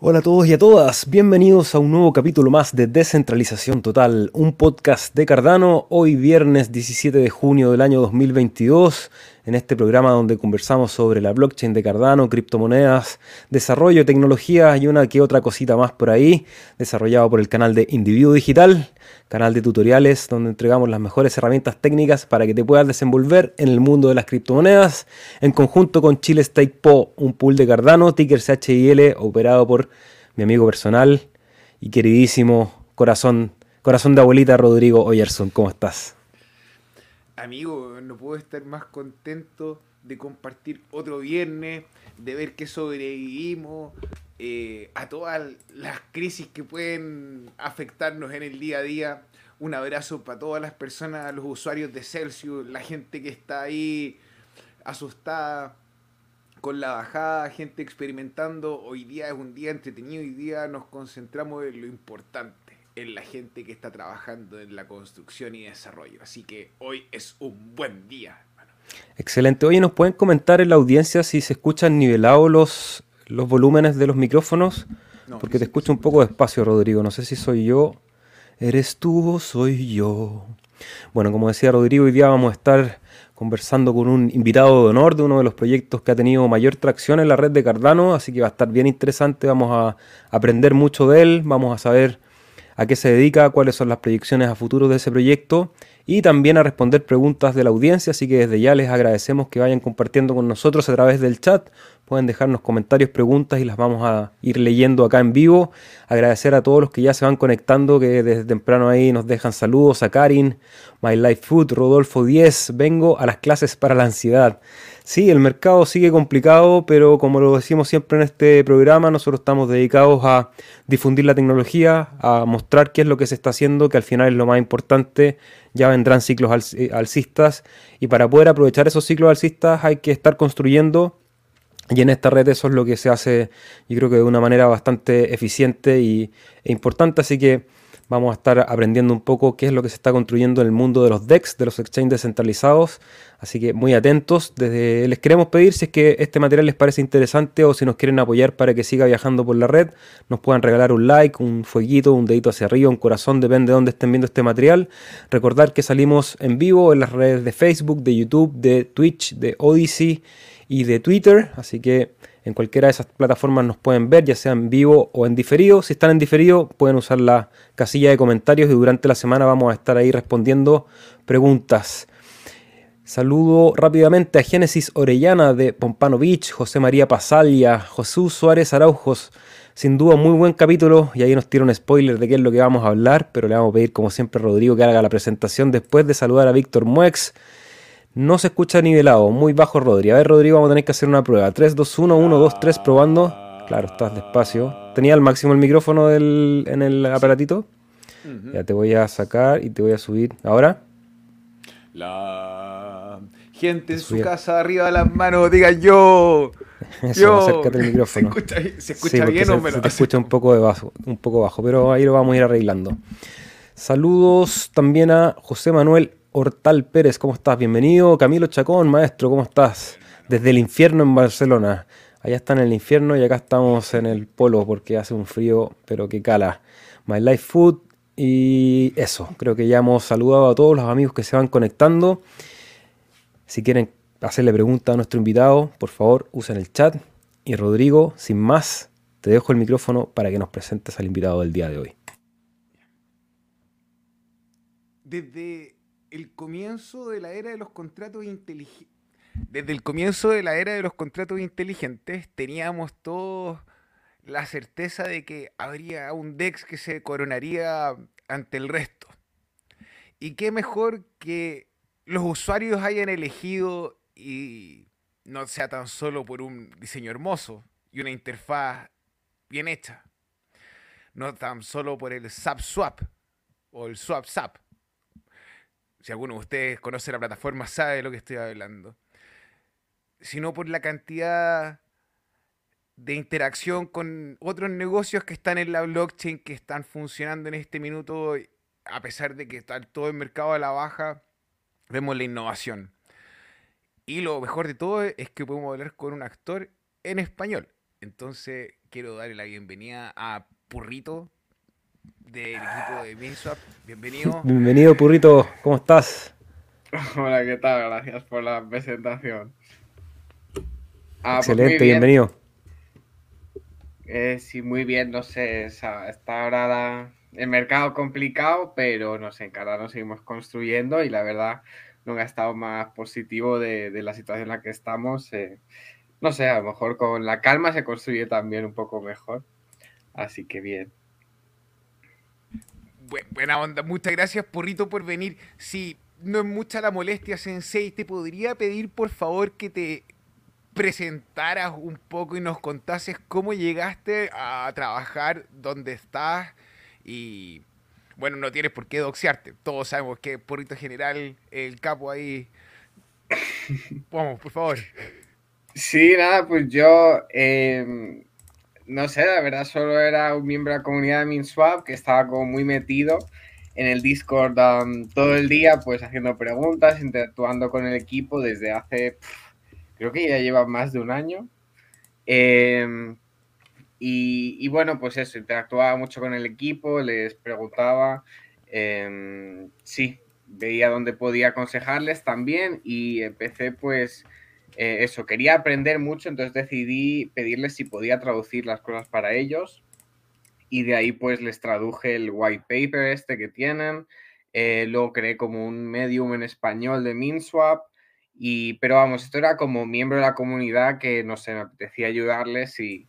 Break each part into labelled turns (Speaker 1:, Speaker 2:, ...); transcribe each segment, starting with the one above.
Speaker 1: Hola a todos y a todas, bienvenidos a un nuevo capítulo más de Descentralización Total, un podcast de Cardano, hoy viernes 17 de junio del año 2022, en este programa donde conversamos sobre la blockchain de Cardano, criptomonedas, desarrollo, tecnología y una que otra cosita más por ahí, desarrollado por el canal de Individuo Digital canal de tutoriales donde entregamos las mejores herramientas técnicas para que te puedas desenvolver en el mundo de las criptomonedas, en conjunto con Chile Stake Po, un pool de Cardano, ticker CHIL, operado por mi amigo personal y queridísimo corazón, corazón de abuelita Rodrigo Oyerson. ¿Cómo estás?
Speaker 2: Amigo, no puedo estar más contento de compartir otro viernes, de ver que sobrevivimos, eh, a todas las crisis que pueden afectarnos en el día a día. Un abrazo para todas las personas, los usuarios de Celsius, la gente que está ahí asustada con la bajada, gente experimentando. Hoy día es un día entretenido, hoy día nos concentramos en lo importante, en la gente que está trabajando en la construcción y desarrollo. Así que hoy es un buen día.
Speaker 1: Excelente. Oye, ¿nos pueden comentar en la audiencia si se escuchan nivelados los, los volúmenes de los micrófonos? Porque te escucho un poco despacio, Rodrigo. No sé si soy yo. ¿Eres tú o soy yo? Bueno, como decía Rodrigo, hoy día vamos a estar conversando con un invitado de honor de uno de los proyectos que ha tenido mayor tracción en la red de Cardano, así que va a estar bien interesante, vamos a aprender mucho de él, vamos a saber a qué se dedica, cuáles son las proyecciones a futuro de ese proyecto y también a responder preguntas de la audiencia, así que desde ya les agradecemos que vayan compartiendo con nosotros a través del chat, pueden dejarnos comentarios, preguntas y las vamos a ir leyendo acá en vivo. Agradecer a todos los que ya se van conectando, que desde temprano ahí nos dejan saludos, a Karin, My Life Food, Rodolfo 10, vengo a las clases para la ansiedad. Sí, el mercado sigue complicado, pero como lo decimos siempre en este programa, nosotros estamos dedicados a difundir la tecnología, a mostrar qué es lo que se está haciendo, que al final es lo más importante. Ya vendrán ciclos alcistas y para poder aprovechar esos ciclos alcistas hay que estar construyendo y en esta red eso es lo que se hace, yo creo que de una manera bastante eficiente y, e importante. Así que Vamos a estar aprendiendo un poco qué es lo que se está construyendo en el mundo de los DEX, de los exchanges descentralizados. Así que muy atentos. Desde les queremos pedir si es que este material les parece interesante o si nos quieren apoyar para que siga viajando por la red, nos puedan regalar un like, un fueguito, un dedito hacia arriba, un corazón, depende de dónde estén viendo este material. Recordar que salimos en vivo en las redes de Facebook, de YouTube, de Twitch, de Odyssey y de Twitter. Así que en cualquiera de esas plataformas nos pueden ver, ya sea en vivo o en diferido. Si están en diferido, pueden usar la casilla de comentarios y durante la semana vamos a estar ahí respondiendo preguntas. Saludo rápidamente a Génesis Orellana de Pompano Beach, José María Pasalia, José Suárez Araujos. Sin duda, muy buen capítulo. Y ahí nos tira un spoiler de qué es lo que vamos a hablar. Pero le vamos a pedir, como siempre, a Rodrigo que haga la presentación después de saludar a Víctor Muex. No se escucha nivelado, muy bajo Rodri. A ver, Rodrigo, vamos a tener que hacer una prueba. 3, 2, 1, 1, 2, 3, probando. Claro, estás despacio. ¿Tenía al máximo el micrófono en el aparatito? Ya te voy a sacar y te voy a subir. ¿Ahora?
Speaker 2: La gente en su casa, arriba de las manos, diga yo.
Speaker 1: Eso, yo. acércate el micrófono.
Speaker 2: ¿Se escucha, bien o
Speaker 1: menos? Se te escucha un poco, de bajo, un poco bajo, pero ahí lo vamos a ir arreglando. Saludos también a José Manuel Hortal Pérez, ¿cómo estás? Bienvenido. Camilo Chacón, maestro, ¿cómo estás? Desde el infierno en Barcelona. Allá está en el infierno y acá estamos en el polo porque hace un frío, pero que cala. My Life Food y eso. Creo que ya hemos saludado a todos los amigos que se van conectando. Si quieren hacerle pregunta a nuestro invitado, por favor, usen el chat. Y Rodrigo, sin más, te dejo el micrófono para que nos presentes al invitado del día de hoy.
Speaker 2: Desde el comienzo de la era de los contratos inteligentes. Desde el comienzo de la era de los contratos inteligentes teníamos todos la certeza de que habría un DEX que se coronaría ante el resto. Y qué mejor que los usuarios hayan elegido y no sea tan solo por un diseño hermoso y una interfaz bien hecha. No tan solo por el SAP Swap o el Swap SAP si alguno de ustedes conoce la plataforma sabe de lo que estoy hablando, sino por la cantidad de interacción con otros negocios que están en la blockchain, que están funcionando en este minuto, a pesar de que está todo el mercado a la baja, vemos la innovación. Y lo mejor de todo es que podemos hablar con un actor en español. Entonces quiero darle la bienvenida a Purrito del equipo de MinSwap. Bienvenido.
Speaker 1: Bienvenido Purrito, ¿cómo estás?
Speaker 3: Hola, ¿qué tal? Gracias por la presentación.
Speaker 1: Ah, pues Excelente, bienvenido.
Speaker 3: Eh, sí, muy bien, no sé, está ahora el mercado complicado, pero no sé, en Cardano seguimos construyendo y la verdad nunca ha estado más positivo de, la situación en la que estamos. Eh, no sé, a lo mejor con la calma se construye también un poco mejor. Así que bien.
Speaker 2: Buena onda, muchas gracias Porrito por venir. Si no es mucha la molestia, Sensei, te podría pedir por favor que te presentaras un poco y nos contases cómo llegaste a trabajar donde estás y bueno, no tienes por qué doxearte. Todos sabemos que Porrito General, el capo ahí. Vamos, por favor.
Speaker 3: Sí, nada, pues yo, em, no sé, la verdad solo era un miembro de la comunidad de MinSwap que estaba como muy metido en el Discord todo el día, pues haciendo preguntas, interactuando con el equipo desde hace creo que ya lleva más de un año. Em, y, bueno, pues eso, interactuaba mucho con el equipo, les preguntaba, em, sí, veía dónde podía aconsejarles también y empecé pues eh, eso, quería aprender mucho, entonces decidí pedirles si podía traducir las cosas para ellos y de ahí pues les traduje el white paper este que tienen, eh, luego creé como un medium en español de MinSwap y, pero vamos, esto era como miembro de la comunidad que, no sé, me apetecía ayudarles y,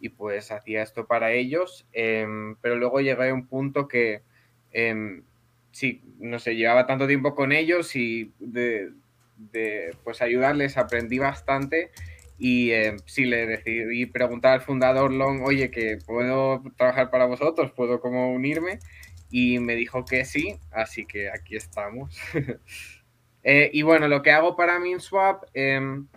Speaker 3: y pues hacía esto para ellos. Em, pero luego llegué a un punto que, em, sí, no sé, llevaba tanto tiempo con ellos y de, de pues ayudarles aprendí bastante. Y eh, sí, le decidí preguntar al fundador Long, oye, que puedo trabajar para vosotros, puedo como unirme. Y me dijo que sí, así que aquí estamos. Eh, y bueno, lo que hago para MinSwap, em,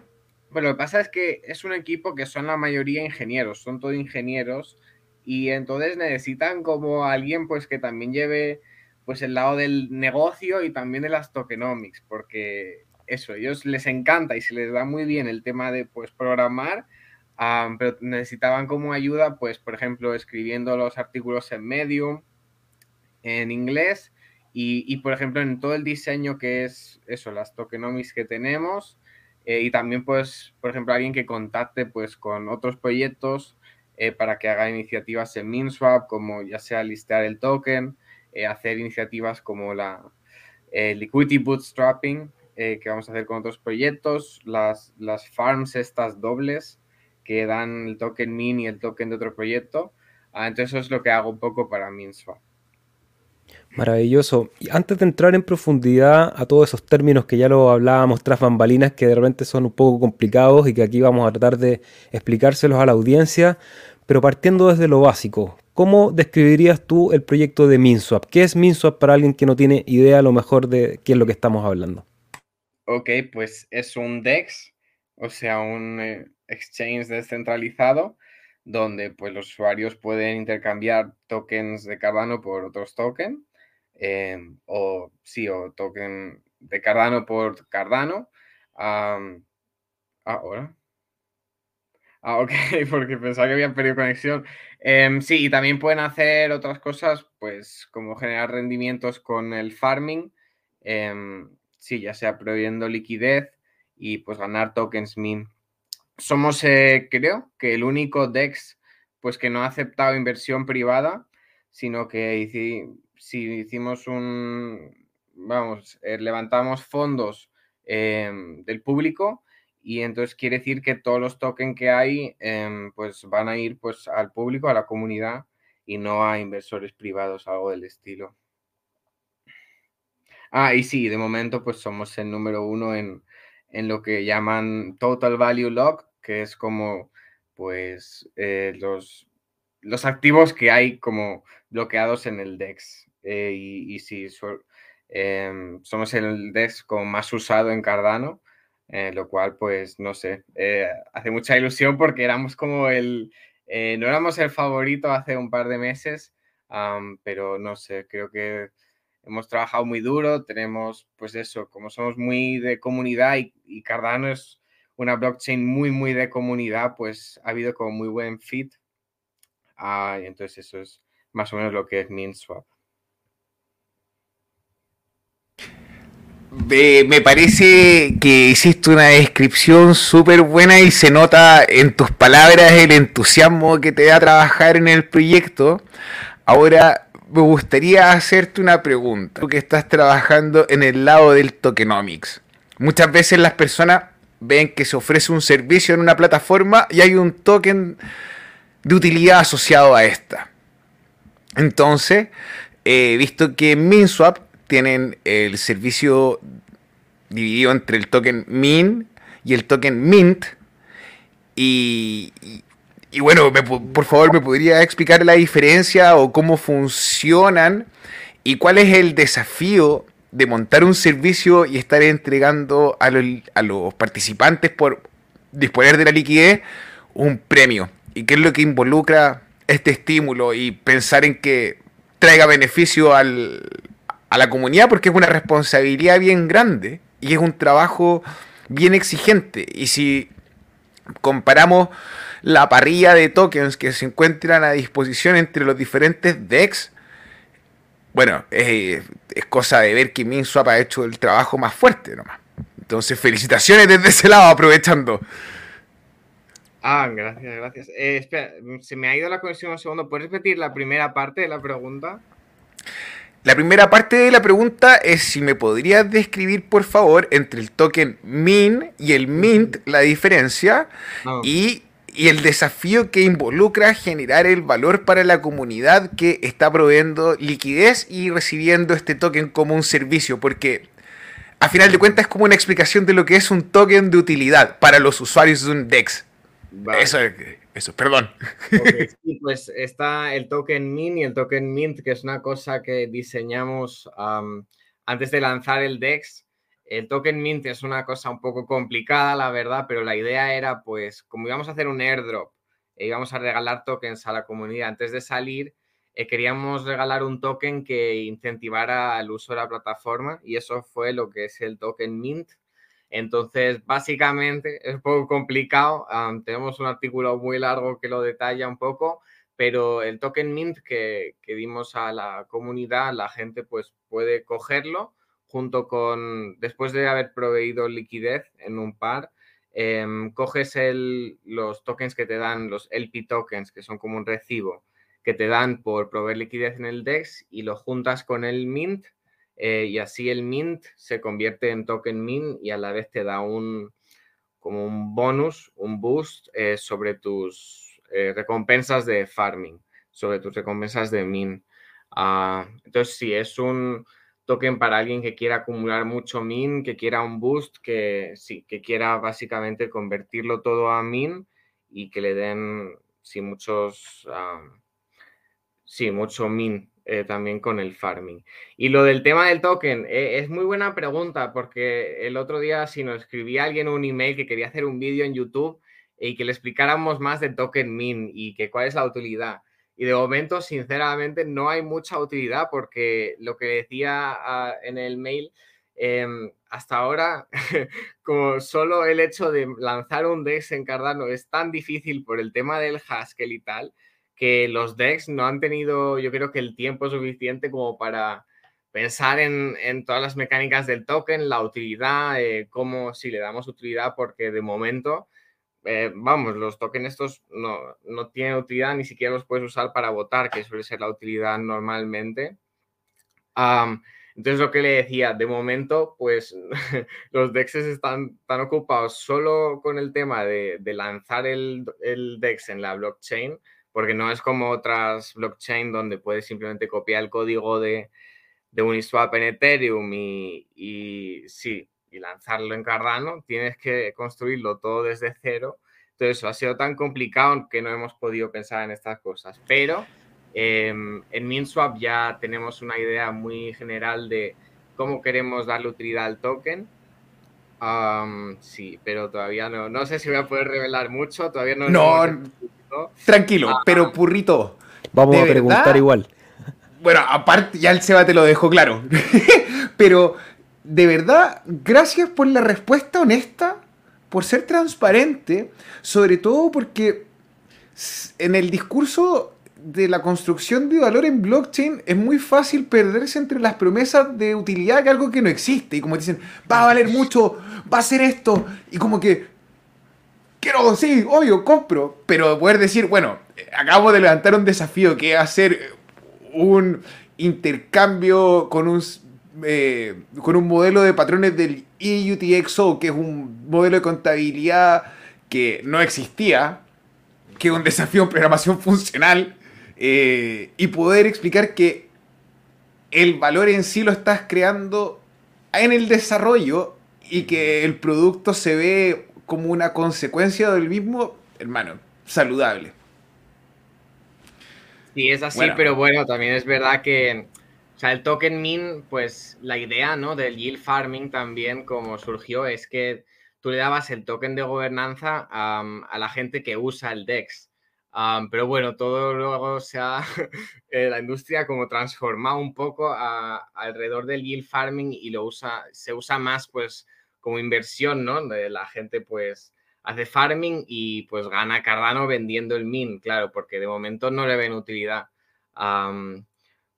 Speaker 3: bueno, lo que pasa es que es un equipo que son la mayoría ingenieros, son todos ingenieros y entonces necesitan como alguien pues que también lleve pues el lado del negocio y también de las tokenomics, porque eso, ellos les encanta y se les da muy bien el tema de pues programar, pero necesitaban como ayuda pues por ejemplo escribiendo los artículos en Medium en inglés y, por ejemplo, en todo el diseño que es eso, las tokenomics que tenemos, eh, y también, pues, por ejemplo, alguien que contacte pues con otros proyectos eh, para que haga iniciativas en MinSwap, como ya sea listear el token, eh, hacer iniciativas como la liquidity bootstrapping, que vamos a hacer con otros proyectos, las, las farms estas dobles que dan el token min y el token de otro proyecto. Ah, entonces eso es lo que hago un poco para MinSwap.
Speaker 1: Maravilloso. Y antes de entrar en profundidad a todos esos términos que ya lo hablábamos tras bambalinas, que de repente son un poco complicados y que aquí vamos a tratar de explicárselos a la audiencia, pero partiendo desde lo básico, ¿cómo describirías tú el proyecto de MinSwap? ¿Qué es MinSwap para alguien que no tiene idea a lo mejor de qué es lo que estamos hablando?
Speaker 3: Ok, pues es un DEX, o sea, un eh, exchange descentralizado donde pues los usuarios pueden intercambiar tokens de Cardano por otros tokens, em, o sí, o token de Cardano por Cardano. ahora. Ah, ok, porque pensaba que habían perdido conexión. Em, sí, y también pueden hacer otras cosas, pues como generar rendimientos con el farming, em, sí, ya sea prohibiendo liquidez y pues ganar tokens min somos, eh, creo, que el único DEX pues, que no ha aceptado inversión privada, sino que si hicimos un, vamos, eh, levantamos fondos em, del público y entonces quiere decir que todos los tokens que hay em, pues van a ir pues al público, a la comunidad y no a inversores privados, algo del estilo. Ah, y sí, de momento pues somos el número uno en, en lo que llaman Total Value Lock, que es como pues eh, los, los activos que hay como bloqueados en el DEX. Eh, y, si em, somos el DEX como más usado en Cardano, eh, lo cual pues no sé, hace mucha ilusión porque éramos como el, no éramos el favorito hace un par de meses, pero no sé, creo que hemos trabajado muy duro, tenemos pues eso, como somos muy de comunidad y Cardano es una blockchain muy, muy de comunidad, pues ha habido como muy buen fit. Ah, entonces eso es más o menos lo que es MinSwap.
Speaker 2: me parece que hiciste una descripción súper buena y se nota en tus palabras el entusiasmo que te da trabajar en el proyecto. Ahora me gustaría hacerte una pregunta. Tú que estás trabajando en el lado del tokenomics. Muchas veces las personas ven que se ofrece un servicio en una plataforma y hay un token de utilidad asociado a esta. Entonces, he visto que en MinSwap tienen el servicio dividido entre el token Min y el token Mint. Y, y, bueno, por favor, ¿me podría explicar la diferencia o cómo funcionan? ¿Y cuál es el desafío de montar un servicio y estar entregando a los, a los participantes por disponer de la liquidez un premio? ¿Y qué es lo que involucra este estímulo y pensar en que traiga beneficio al, a la comunidad porque es una responsabilidad bien grande y es un trabajo bien exigente. Y si comparamos la parrilla de tokens que se encuentran a disposición entre los diferentes DEX, bueno, es, cosa de ver que MinSwap ha hecho el trabajo más fuerte nomás. Entonces, felicitaciones desde ese lado, aprovechando.
Speaker 3: Ah, gracias, gracias. Eh, espera, se me ha ido la conexión un segundo. ¿Puedes repetir la primera parte de la pregunta?
Speaker 2: La primera parte de la pregunta es si me podrías describir, por favor, entre el token MIN y el MINT la diferencia y, el desafío que involucra generar el valor para la comunidad que está proveyendo liquidez y recibiendo este token como un servicio, porque a final de cuentas es como una explicación de lo que es un token de utilidad para los usuarios de un DEX. Eso es eso, perdón.
Speaker 3: sí, pues está el token MIN y el token MINT, que es una cosa que diseñamos antes de lanzar el DEX. El token Mint es una cosa un poco complicada, la verdad, pero la idea era, pues, como íbamos a hacer un airdrop e íbamos a regalar tokens a la comunidad antes de salir, eh, queríamos regalar un token que incentivara el uso de la plataforma y eso fue lo que es el token Mint. Entonces, básicamente es un poco complicado. tenemos un artículo muy largo que lo detalla un poco, pero el token mint que, dimos a la comunidad, la gente pues puede cogerlo junto con, después de haber proveído liquidez en un par, em, coges el, los tokens que te dan, los LP tokens, que son como un recibo, que te dan por proveer liquidez en el DEX y lo juntas con el mint eh, y así el mint se convierte en token mint y a la vez te da un como un bonus, un boost eh, sobre tus eh, recompensas de farming, sobre tus recompensas de mint. Ah, entonces, sí, es un token para alguien que quiera acumular mucho min, que quiera un boost, que sí, que quiera básicamente convertirlo todo a min y que le den, sí, muchos, sí, mucho min eh, también con el farming. Y lo del tema del token, eh, es muy buena pregunta porque el otro día si nos escribía alguien un email que quería hacer un vídeo en YouTube y que le explicáramos más del token min y que cuál es la utilidad. Y de momento, sinceramente, no hay mucha utilidad porque lo que decía ah, en el mail, em, hasta ahora, como solo el hecho de lanzar un DEX en Cardano es tan difícil por el tema del Haskell y tal, que los decks no han tenido, yo creo que el tiempo suficiente como para pensar en, todas las mecánicas del token, la utilidad, eh, cómo si le damos utilidad, porque de momento, eh, vamos, los tokens estos no, no, tienen utilidad, ni siquiera los puedes usar para votar, que suele ser la utilidad normalmente. entonces, lo que le decía, de momento, pues los DEX están tan ocupados solo con el tema de, lanzar el, el DEX en la blockchain porque no es como otras blockchain donde puedes simplemente copiar el código de, de Uniswap en Ethereum y, sí, y lanzarlo en Cardano, tienes que construirlo todo desde cero. Entonces, eso ha sido tan complicado que no hemos podido pensar en estas cosas. Pero em, en MinSwap ya tenemos una idea muy general de cómo queremos darle utilidad al token. sí, pero todavía no. No sé si voy a poder revelar mucho. Todavía no.
Speaker 2: No, Tranquilo, ah. pero purrito.
Speaker 1: Vamos a preguntar igual.
Speaker 2: Bueno, aparte, ya el Seba te lo dejó claro. pero, de verdad, gracias por la respuesta honesta. por ser transparente, sobre todo porque en el discurso de la construcción de valor en blockchain es muy fácil perderse entre las promesas de utilidad que algo que no existe. Y como dicen, va a valer mucho, va a ser esto. Y como que, quiero, sí, obvio, compro. Pero poder decir, bueno, acabo de levantar un desafío que es hacer un intercambio con un, eh, con un modelo de patrones del EUTXO, que es un modelo de contabilidad que no existía, que es un desafío en programación funcional eh, y poder explicar que el valor en sí lo estás creando en el desarrollo y que el producto se ve como una consecuencia del mismo, hermano, saludable.
Speaker 3: Sí, es así, pero bueno, también es verdad que, o sea, el token min, pues la idea, ¿no? Del yield farming también, como surgió, es que tú le dabas el token de gobernanza a, a la gente que usa el DEX pero bueno, todo luego se ha, eh, la industria como transformado un poco alrededor del yield farming y lo usa, se usa más pues como inversión, ¿no? De la gente pues hace farming y pues gana Cardano vendiendo el min, claro, porque de momento no le ven utilidad.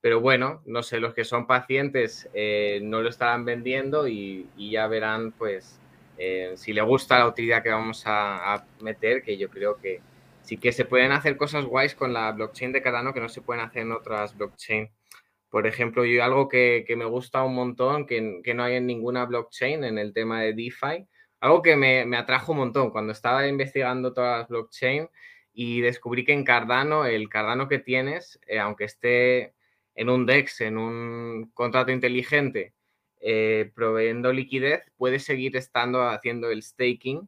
Speaker 3: Pero bueno, no sé, los que son pacientes eh, no lo estarán vendiendo y, ya verán pues eh, si le gusta la utilidad que vamos a meter, que yo creo que, sí que se pueden hacer cosas guays con la blockchain de Cardano que no se pueden hacer en otras blockchain. Por ejemplo, yo algo que, me gusta un montón, que, no hay en ninguna blockchain en el tema de DeFi, algo que me, atrajo un montón cuando estaba investigando todas las blockchain y descubrí que en Cardano, el Cardano que tienes, eh, aunque esté en un DEX, en un contrato inteligente, eh, proveyendo liquidez, puede seguir estando haciendo el staking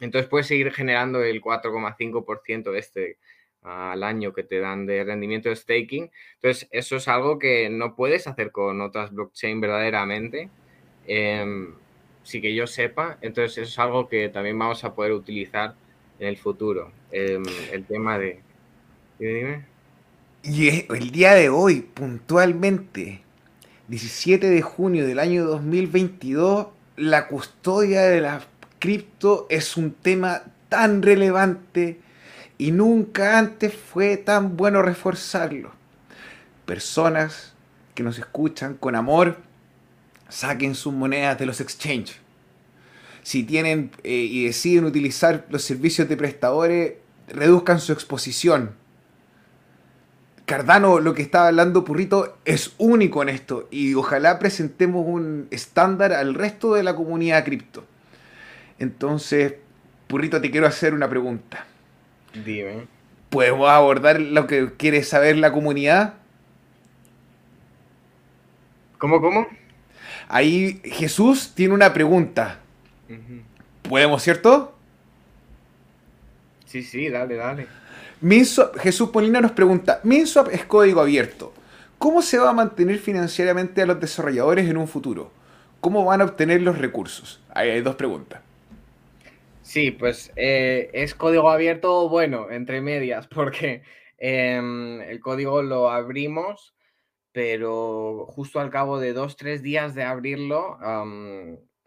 Speaker 3: entonces puedes seguir generando el 4,5% de este al año que te dan de rendimiento de staking. Entonces, eso es algo que no puedes hacer con otras blockchain verdaderamente. Eh, sí que yo sepa. Entonces, eso es algo que también vamos a poder utilizar en el futuro. Em, el tema de... Dime,
Speaker 2: Y el día de hoy, puntualmente, 17 de junio del año 2022, la custodia de las cripto es un tema tan relevante y nunca antes fue tan bueno reforzarlo. Personas que nos escuchan con amor, saquen sus monedas de los exchanges. Si tienen eh, y deciden utilizar los servicios de prestadores, reduzcan su exposición. Cardano, lo que estaba hablando Purrito, es único en esto y ojalá presentemos un estándar al resto de la comunidad cripto. Entonces, Purrito, te quiero hacer una pregunta.
Speaker 3: Dime.
Speaker 2: ¿Podemos abordar lo que quiere saber la comunidad?
Speaker 3: ¿Cómo, cómo?
Speaker 2: Ahí Jesús tiene una pregunta. ¿Podemos, cierto?
Speaker 3: Sí, sí, dale, dale.
Speaker 2: Jesús Polina nos pregunta, MinSwap es código abierto. ¿Cómo se va a mantener financieramente a los desarrolladores en un futuro? ¿Cómo van a obtener los recursos? Ahí hay dos preguntas.
Speaker 3: Sí, pues eh, es código abierto, bueno, entre medias, porque em, el código lo abrimos, pero justo al cabo de dos, tres días de abrirlo,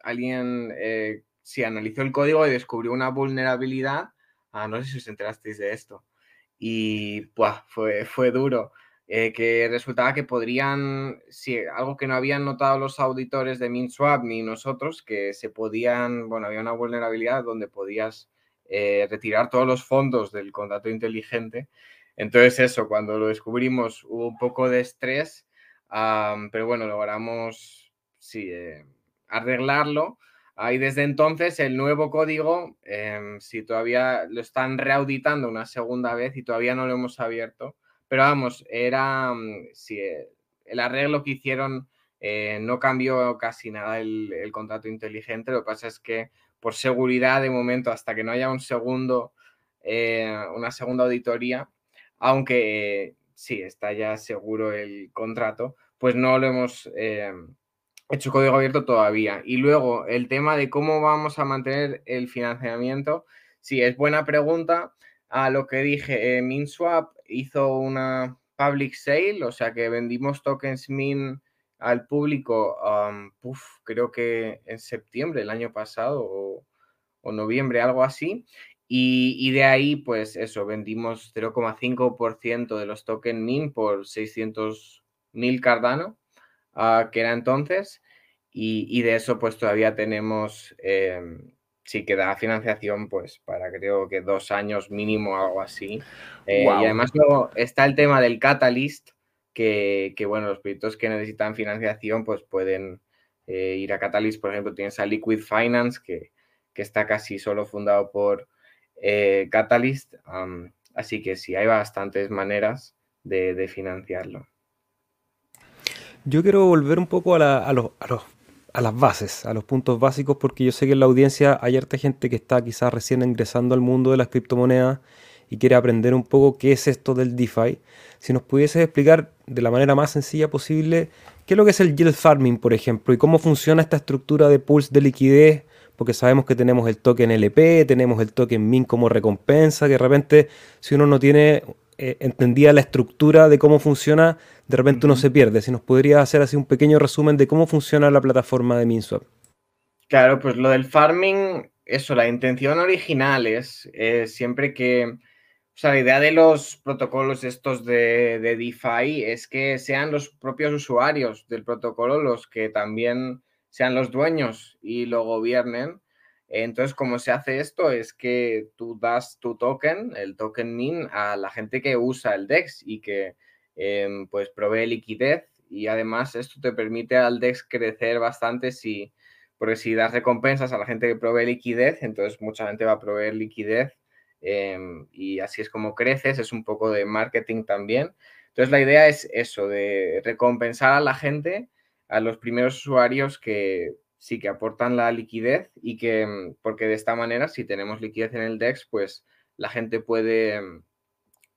Speaker 3: alguien eh, sí analizó el código y descubrió una vulnerabilidad. Ah, no sé si os enterasteis de esto. Y fue, fue duro. Eh, que resultaba que podrían, sí, algo que no habían notado los auditores de MinSwap ni nosotros, que se podían, bueno, había una vulnerabilidad donde podías eh, retirar todos los fondos del contrato inteligente. Entonces eso, cuando lo descubrimos hubo un poco de estrés, pero bueno, logramos, sí, eh, arreglarlo. Y desde entonces el nuevo código, em, si todavía lo están reauditando una segunda vez y todavía no lo hemos abierto, pero vamos, era, mm, si eh, el arreglo que hicieron eh, no cambió casi nada el, contrato inteligente, lo que pasa es que por seguridad de momento, hasta que no haya un segundo, eh, una segunda auditoría, aunque sí, está ya seguro el contrato, pues no lo hemos hecho código abierto todavía. Y luego el tema de cómo vamos a mantener el financiamiento, sí, es buena pregunta. A lo que dije, MinSwap hizo una public sale, o sea que vendimos tokens min al público, creo que en septiembre del año pasado o, o noviembre, algo así. Y, de ahí, pues eso, vendimos 0,5% de los tokens MIN por 600.000 Cardano, uh, que era entonces. Y, de eso, pues todavía tenemos, eh, sí que da financiación, pues para creo que dos años mínimo, algo así. Eh, y además luego está el tema del Catalyst, que, que, bueno, los proyectos que necesitan financiación, pues pueden eh, ir a Catalyst, por ejemplo, tienes a Liquid Finance, que, que está casi solo fundado por eh, Catalyst. así que sí, hay bastantes maneras de, financiarlo.
Speaker 1: Yo quiero volver un poco a, a, los, a, las bases, a los puntos básicos, porque yo sé que en la audiencia hay harta gente que está quizás recién ingresando al mundo de las criptomonedas y quiere aprender un poco qué es esto del DeFi. Si nos pudieses explicar de la manera más sencilla posible qué es lo que es el yield farming, por ejemplo, y cómo funciona esta estructura de pools de liquidez porque sabemos que tenemos el token LP, tenemos el token MIN como recompensa, que de repente si uno no tiene eh, entendida la estructura de cómo funciona, de repente uno se pierde. Si nos podría hacer así un pequeño resumen de cómo funciona la plataforma de MinSwap.
Speaker 3: Claro, pues lo del farming, eso, la intención original es siempre que, o sea, la idea de los protocolos estos de, de DeFi es que sean los propios usuarios del protocolo los que también sean los dueños y lo gobiernen. Entonces, como se hace esto es que tú das tu token, el token MIN, a la gente que usa el DEX y que em, pues provee liquidez y además esto te permite al DEX crecer bastante si, porque si das recompensas a la gente que provee liquidez, entonces mucha gente va a proveer liquidez em, y así es como creces, es un poco de marketing también. Entonces la idea es eso, de recompensar a la gente a los primeros usuarios que sí que aportan la liquidez y que, mm, porque de esta manera, si tenemos liquidez en el DEX, pues la gente puede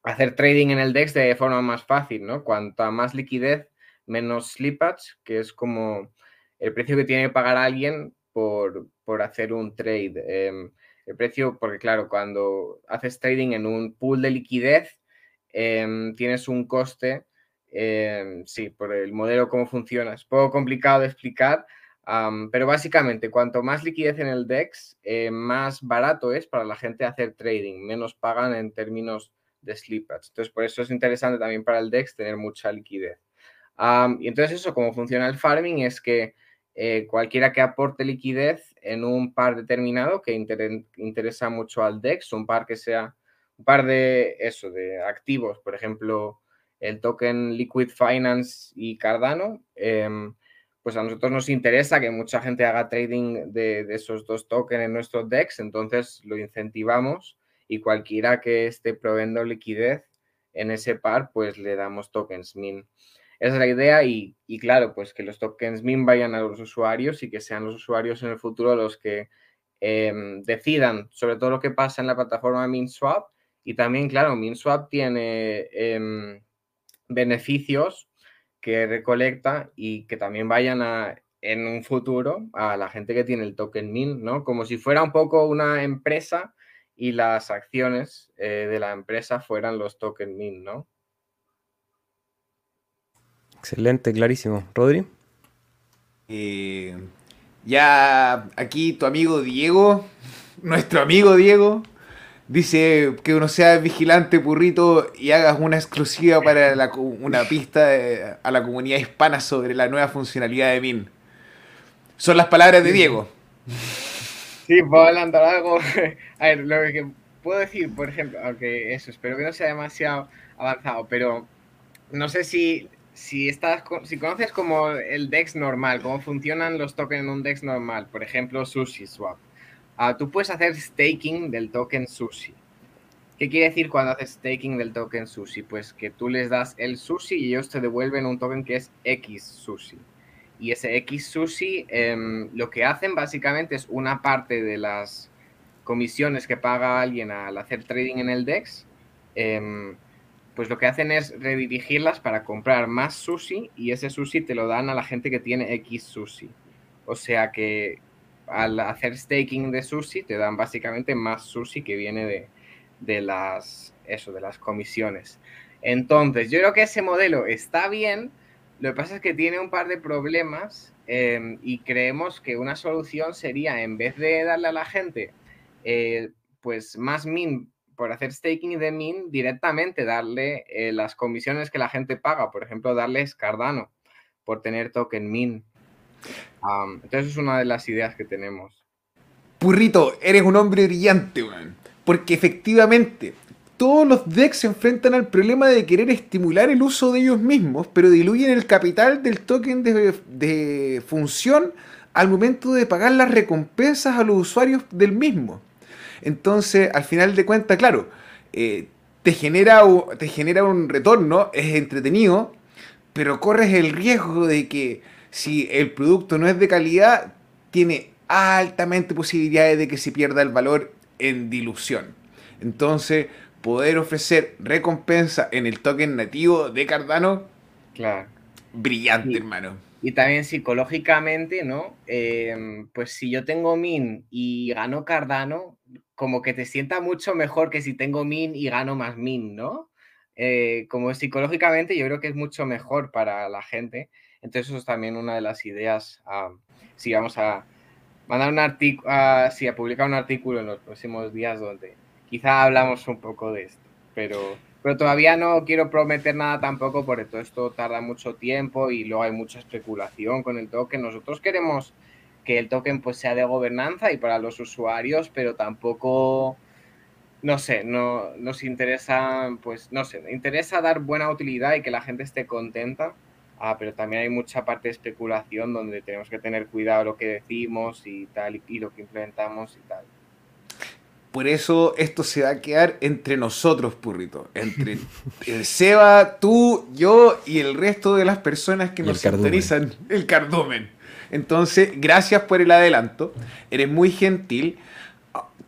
Speaker 3: hacer trading en el DEX de forma más fácil, ¿no? Cuanta más liquidez, menos slippage, que es como el precio que tiene que pagar alguien por, hacer un trade. Em, el precio, porque claro, cuando haces trading en un pool de liquidez, em, tienes un coste Em, sí, por el modelo, cómo funciona. Es poco complicado de explicar, pero básicamente, cuanto más liquidez en el DEX, eh, más barato es para la gente hacer trading, menos pagan en términos de slippage. Entonces, por eso es interesante también para el DEX tener mucha liquidez. y entonces eso, cómo funciona el farming es que eh, cualquiera que aporte liquidez en un par determinado que interesa mucho al DEX, un par que sea un par de eso, de activos, por ejemplo, el token Liquid Finance y Cardano, em, pues a nosotros nos interesa que mucha gente haga trading de, esos dos tokens en nuestro DEX, entonces lo incentivamos y cualquiera que esté proveyendo liquidez en ese par, pues le damos tokens MIN. Esa es la idea y, claro, pues que los tokens MIN vayan a los usuarios y que sean los usuarios en el futuro los que em, decidan sobre todo lo que pasa en la plataforma MinSwap y también, claro, MinSwap tiene... Em, beneficios que recolecta y que también vayan a, en un futuro a la gente que tiene el token MIN, ¿no? Como si fuera un poco una empresa y las acciones eh, de la empresa fueran los token MIN, ¿no?
Speaker 1: Excelente, clarísimo. Rodri.
Speaker 2: Eh, ya aquí tu amigo Diego, nuestro amigo Diego, dice que uno sea vigilante, purrito, y hagas una exclusiva para una pista a la comunidad hispana sobre la nueva funcionalidad de MIN. Son las palabras de Diego.
Speaker 3: Sí, puedo adelantar algo. A ver, lo que puedo decir, por ejemplo, aunque eso, espero que no sea demasiado avanzado, pero no sé si, si, estás, si conoces como el DEX normal, cómo funcionan los tokens en un DEX normal, por ejemplo, Sushi Swap. Ah, tú puedes hacer staking del token sushi. ¿Qué quiere decir cuando haces staking del token sushi? Pues que tú les das el sushi y ellos te devuelven un token que es X sushi. Y ese X sushi em, lo que hacen básicamente es una parte de las comisiones que paga alguien al hacer trading en el DEX, em, pues lo que hacen es redirigirlas para comprar más sushi y ese sushi te lo dan a la gente que tiene X sushi. O sea que al hacer staking de sushi te dan básicamente más sushi que viene de, las, eso, de las comisiones. Entonces, yo creo que ese modelo está bien, lo que pasa es que tiene un par de problemas em, y creemos que una solución sería, en vez de darle a la gente eh, pues más min por hacer staking de min directamente darle eh, las comisiones que la gente paga, por ejemplo, darles Cardano por tener token min. entonces es una de las ideas que tenemos.
Speaker 2: Purrito, eres un hombre brillante, man. Porque efectivamente, todos los DEX se enfrentan al problema de querer estimular el uso de ellos mismos, pero diluyen el capital del token de, de función al momento de pagar las recompensas a los usuarios del mismo. Entonces, al final de cuentas, claro, eh, te, genera, te genera un retorno, es entretenido, pero corres el riesgo de que si el producto no es de calidad, tiene altamente posibilidades de que se pierda el valor en dilución. Entonces, poder ofrecer recompensa en el token nativo de Cardano,
Speaker 3: claro.
Speaker 2: brillante, hermano.
Speaker 3: Y también psicológicamente, ¿no? Em, pues si yo tengo min y gano Cardano, como que te sienta mucho mejor que si tengo min y gano más min, ¿no? Eh, como psicológicamente yo creo que es mucho mejor para la gente. Entonces eso es también una de las ideas. si vamos a mandar un artículo, si a publicar un artículo en los próximos días donde quizá hablamos un poco de esto, pero, pero todavía no quiero prometer nada tampoco porque todo esto tarda mucho tiempo y luego hay mucha especulación con el token. Nosotros queremos que el token pues sea de gobernanza y para los usuarios, pero tampoco, no sé, no nos interesa, pues no sé, interesa dar buena utilidad y que la gente esté contenta, ah, pero también hay mucha parte de especulación donde tenemos que tener cuidado lo que decimos y tal, y, lo que implementamos y tal.
Speaker 2: Por eso esto se va a quedar entre nosotros, Purrito. Entre el Seba, tú, yo y el resto de las personas que nos sintonizan. El cardumen. Entonces, gracias por el adelanto. Eres muy gentil.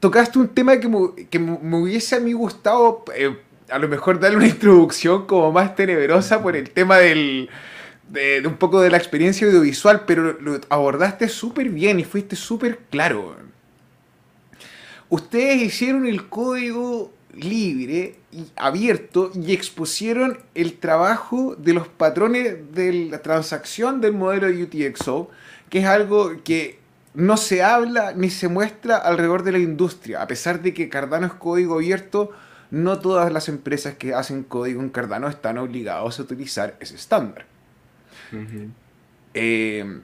Speaker 2: Tocaste un tema que me, que me hubiese a mí gustado, eh, a lo mejor darle una introducción como más tenebrosa por el tema del, de, un poco de la experiencia audiovisual, pero lo abordaste súper bien y fuiste súper claro. Ustedes hicieron el código libre y abierto y expusieron el trabajo de los patrones de la transacción del modelo UTXO que es algo que no se habla ni se muestra alrededor de la industria. A pesar de que Cardano es código abierto, no todas las empresas que hacen código en Cardano están obligados a utilizar ese estándar. Eh,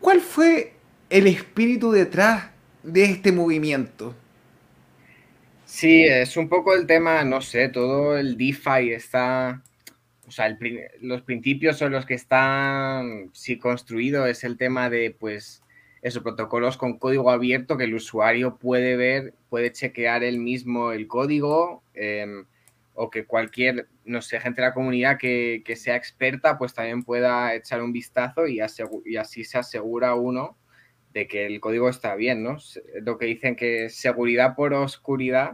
Speaker 2: ¿Cuál fue el espíritu detrás de este movimiento?
Speaker 3: Sí, es un poco el tema, no sé, todo el DeFi está o sea, los principios son los que están, sí, construidos, es el tema de, pues, esos protocolos con código abierto que el usuario puede ver, puede chequear él mismo el código, em, o que cualquier, no sé, gente de la comunidad que, sea experta, pues también pueda echar un vistazo y así se asegura uno de que el código está bien, ¿no? Lo que dicen que seguridad por oscuridad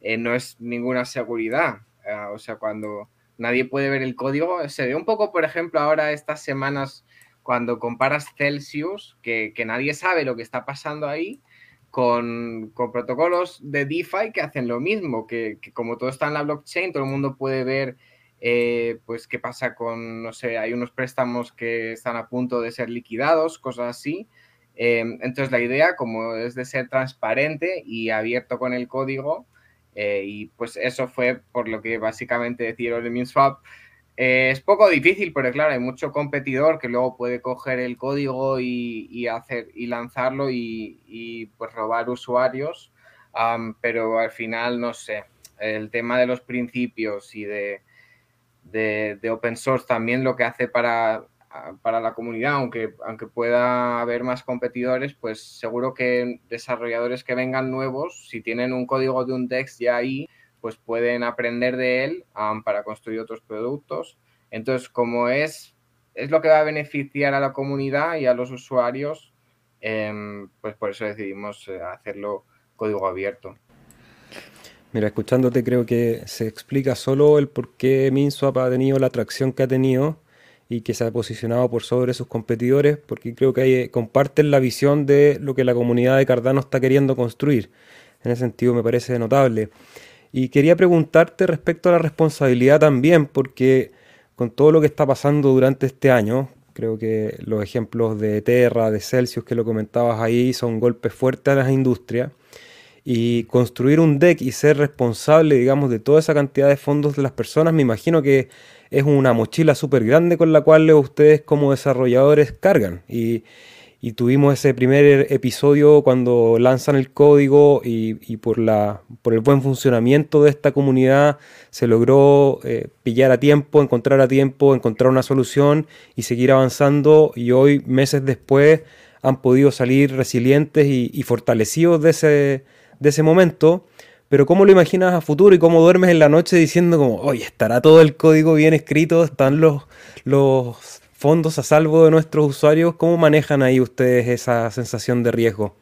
Speaker 3: eh, no es ninguna seguridad. Ah, o sea, cuando nadie puede ver el código. Se ve un poco, por ejemplo, ahora estas semanas cuando comparas Celsius, que, nadie sabe lo que está pasando ahí, con, protocolos de DeFi que hacen lo mismo, que, como todo está en la blockchain, todo el mundo puede ver eh, pues qué pasa con, no sé, hay unos préstamos que están a punto de ser liquidados, cosas así. Em, entonces la idea, como es de ser transparente y abierto con el código, eh, y pues eso fue por lo que básicamente decidieron el MinSwap. Eh, es poco difícil porque claro, hay mucho competidor que luego puede coger el código y, hacer y lanzarlo y, pues robar usuarios, pero al final no sé, el tema de los principios y de, de open source también lo que hace para para la comunidad, aunque, aunque pueda haber más competidores, pues seguro que desarrolladores que vengan nuevos, si tienen un código de un text ya ahí, pues pueden aprender de él para construir otros productos. Entonces, como es, es lo que va a beneficiar a la comunidad y a los usuarios, em, pues por eso decidimos eh, hacerlo código abierto.
Speaker 1: Mira, escuchándote creo que se explica solo el por qué MinSwap ha tenido la atracción que ha tenido y que se ha posicionado por sobre sus competidores, porque creo que hay, comparten la visión de lo que la comunidad de Cardano está queriendo construir. En ese sentido me parece notable. Y quería preguntarte respecto a la responsabilidad también, porque con todo lo que está pasando durante este año, creo que los ejemplos de Terra, de Celsius que lo comentabas ahí, son golpes fuertes a las industrias. Y construir un deck y ser responsable, digamos, de toda esa cantidad de fondos de las personas, me imagino que es una mochila súper grande con la cual ustedes como desarrolladores cargan. Y, y tuvimos ese primer episodio cuando lanzan el código y, por, la, por el buen funcionamiento de esta comunidad se logró eh, pillar a tiempo, encontrar a tiempo, encontrar una solución y seguir avanzando y hoy, meses después, han podido salir resilientes y, fortalecidos de ese, de ese momento. Pero ¿cómo lo imaginas a futuro y cómo duermes en la noche diciendo como, oye, estará todo el código bien escrito, están los, los fondos a salvo de nuestros usuarios. ¿Cómo manejan ahí ustedes esa sensación de riesgo?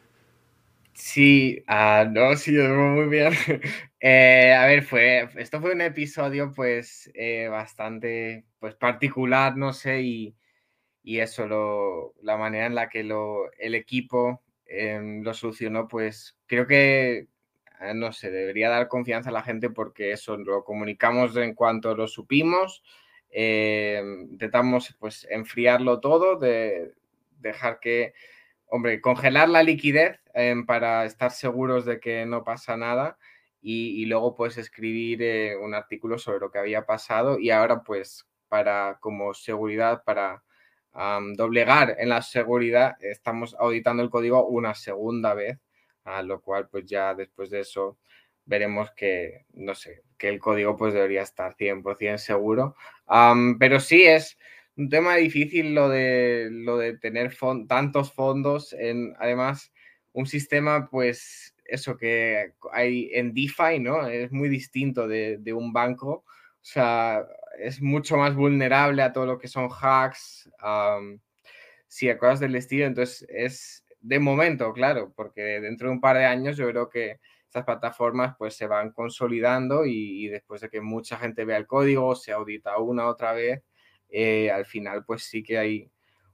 Speaker 3: Sí, uh, no, sí, muy bien. Eh, a ver, fue, esto fue un episodio pues eh, bastante pues particular, no sé, y, y eso, lo, la manera en la que lo, el equipo em, lo solucionó, pues creo que, ah, no sé, debería dar confianza a la gente porque eso lo comunicamos en cuanto lo supimos eh, intentamos pues enfriarlo todo, de dejar que, hombre, congelar la liquidez em, para estar seguros de que no pasa nada y, luego pues escribir eh, un artículo sobre lo que había pasado y ahora pues para como seguridad, para doblegar en la seguridad, estamos auditando el código una segunda vez, a lo cual pues ya después de eso veremos que, no sé, que el código pues debería estar 100% seguro. pero sí es un tema difícil lo de, lo de tener tantos fondos en, además, un sistema pues eso que hay en DeFi, ¿no? Es muy distinto de, un banco. O sea, es mucho más vulnerable a todo lo que son hacks, si a cosas del estilo. Entonces, es de momento, claro, porque dentro de un par de años yo creo que estas plataformas pues se van consolidando y, después de que mucha gente vea el código, se audita una otra vez, eh, al final pues sí que hay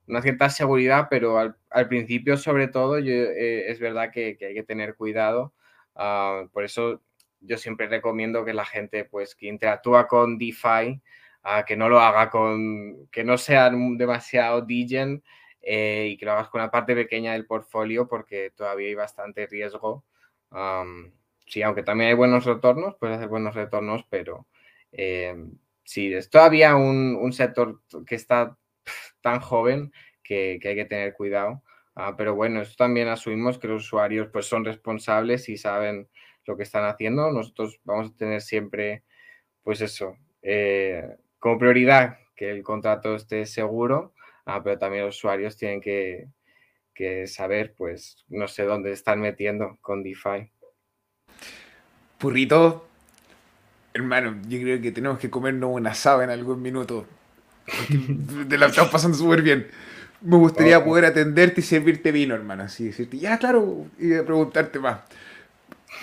Speaker 3: una cierta seguridad, pero al, principio sobre todo eh, es verdad que, hay que tener cuidado. Ah, por eso yo siempre recomiendo que la gente pues que interactúa con DeFi, uh, que no lo haga con, que no sea demasiado degen eh, y que lo hagas con una parte pequeña del portfolio porque todavía hay bastante riesgo sí, aunque también hay buenos retornos, puedes hacer buenos retornos, pero eh, sí, es todavía un, sector que está tan joven que, hay que tener cuidado. Ah, pero bueno, eso también asumimos que los usuarios pues, son responsables y saben lo que están haciendo. Nosotros vamos a tener siempre, pues eso, eh, como prioridad que el contrato esté seguro, ah, pero también los usuarios tienen que, que saber, pues, no sé dónde están metiendo con DeFi.
Speaker 2: Purrito, hermano, yo creo que tenemos que comernos una asado en algún minuto. Te la estamos pasando súper bien. Me gustaría poder atenderte y servirte vino, hermano. Así decirte, ya, claro, y preguntarte más.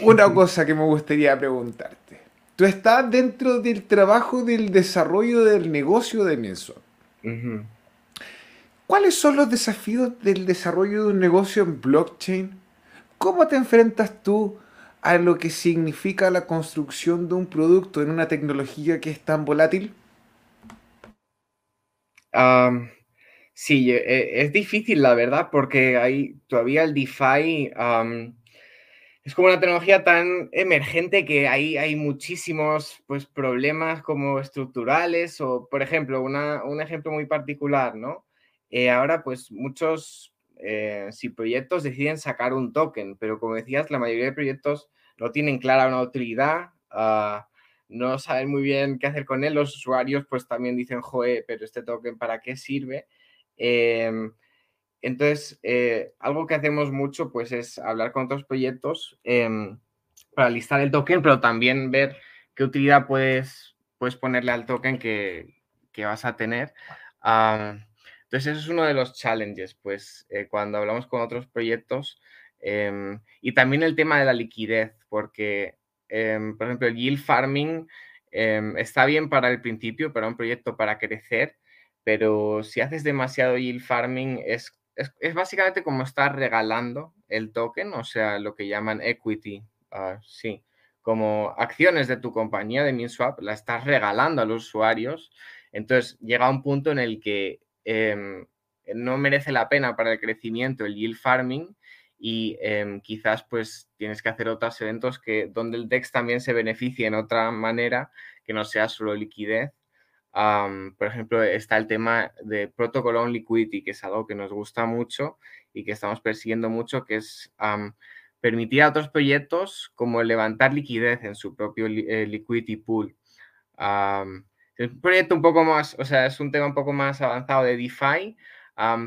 Speaker 2: Una cosa que me gustaría preguntarte. Tú estás dentro del trabajo del desarrollo del negocio de Nelson. ¿Cuáles son los desafíos del desarrollo de un negocio en blockchain? ¿Cómo te enfrentas tú a lo que significa la construcción de un producto en una tecnología que es tan volátil?
Speaker 3: sí, e, es difícil, la verdad, porque hay todavía el DeFi es como una tecnología tan emergente que hay, hay muchísimos pues, problemas como estructurales o, por ejemplo, un ejemplo muy particular, ¿no? Eh, ahora, pues muchos, eh, si proyectos deciden sacar un token, pero como decías, la mayoría de proyectos no tienen clara una utilidad, ah, no saben muy bien qué hacer con él. Los usuarios, pues también dicen, joe, pero este token, ¿para qué sirve? Em, entonces, eh, algo que hacemos mucho, pues es hablar con otros proyectos em, para listar el token, pero también ver qué utilidad puedes, puedes ponerle al token que, que vas a tener. Entonces, eso es uno de los challenges, pues, eh, cuando hablamos con otros proyectos. Em, y también el tema de la liquidez, porque, em, por ejemplo, el yield farming está bien para el principio, para un proyecto para crecer, pero si haces demasiado yield farming es, es, básicamente como estar regalando el token, o sea, lo que llaman equity, uh, sí, como acciones de tu compañía de MinSwap, la estás regalando a los usuarios. Entonces llega un punto en el que Em, no merece la pena para el crecimiento el yield farming y em, quizás pues tienes que hacer otros eventos que donde el DEX también se beneficie en otra manera que no sea solo liquidez. Por ejemplo, está el tema de Protocol on Liquidity, que es algo que nos gusta mucho y que estamos persiguiendo mucho, que es permitir a otros proyectos como levantar liquidez en su propio eh, liquidity pool. es un proyecto un poco más, o sea, es un tema un poco más avanzado de DeFi,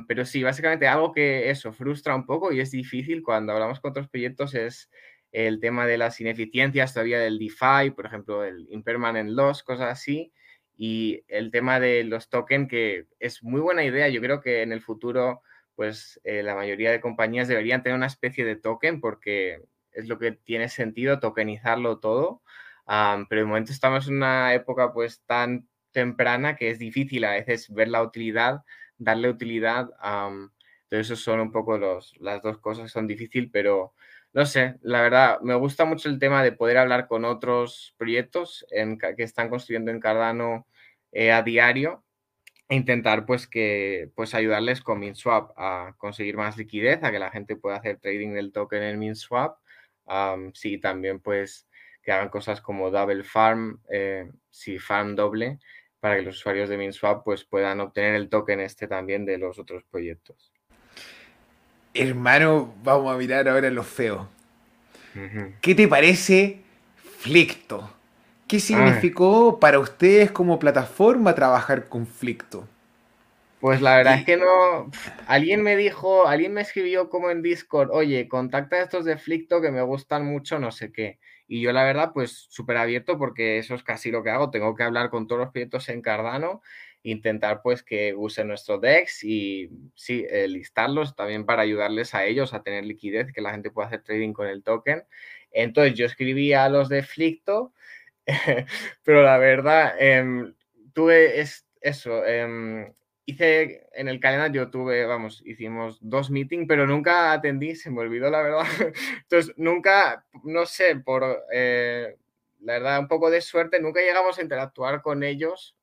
Speaker 3: pero sí, básicamente algo que eso frustra un poco y es difícil cuando hablamos con otros proyectos es el tema de las ineficiencias todavía del DeFi, por ejemplo, el impermanent loss, cosas así, y el tema de los tokens, que es muy buena idea. Yo creo que en el futuro, pues eh, la mayoría de compañías deberían tener una especie de token porque es lo que tiene sentido tokenizarlo todo. pero de momento estamos en una época pues tan temprana que es difícil a veces ver la utilidad darle utilidad. entonces, eso son un poco los, las dos cosas que son difíciles, pero no sé, la verdad, me gusta mucho el tema de poder hablar con otros proyectos que están construyendo en Cardano eh, a diario e intentar pues que pues ayudarles con MinSwap a conseguir más liquidez, a que la gente pueda hacer trading del token en MinSwap. sí, también pues que hagan cosas como double farm, eh, sí, farm doble, para que los usuarios de MinSwap pues, puedan obtener el token este también de los otros proyectos.
Speaker 2: Hermano, vamos a mirar ahora lo feo. ¿Qué te parece Flicto? ¿Qué significó para ustedes como plataforma trabajar con Flicto?
Speaker 3: Pues la verdad es que no. Alguien me dijo, alguien me escribió como en Discord, oye, contacta a estos de Flicto que me gustan mucho, no sé qué. Y yo la verdad, pues súper abierto porque eso es casi lo que hago. Tengo que hablar con todos los proyectos en Cardano, intentar pues que usen nuestro DEX y sí, eh, listarlos también para ayudarles a ellos a tener liquidez, que la gente pueda hacer trading con el token. Entonces yo escribí a los de Flicto, pero la verdad, em, tuve es, eso. Em, hice en el calendario, tuve, vamos, hicimos dos meetings, pero nunca atendí, se me olvidó la verdad. Entonces, nunca, no sé, por eh, la verdad, un poco de suerte, nunca llegamos a interactuar con ellos,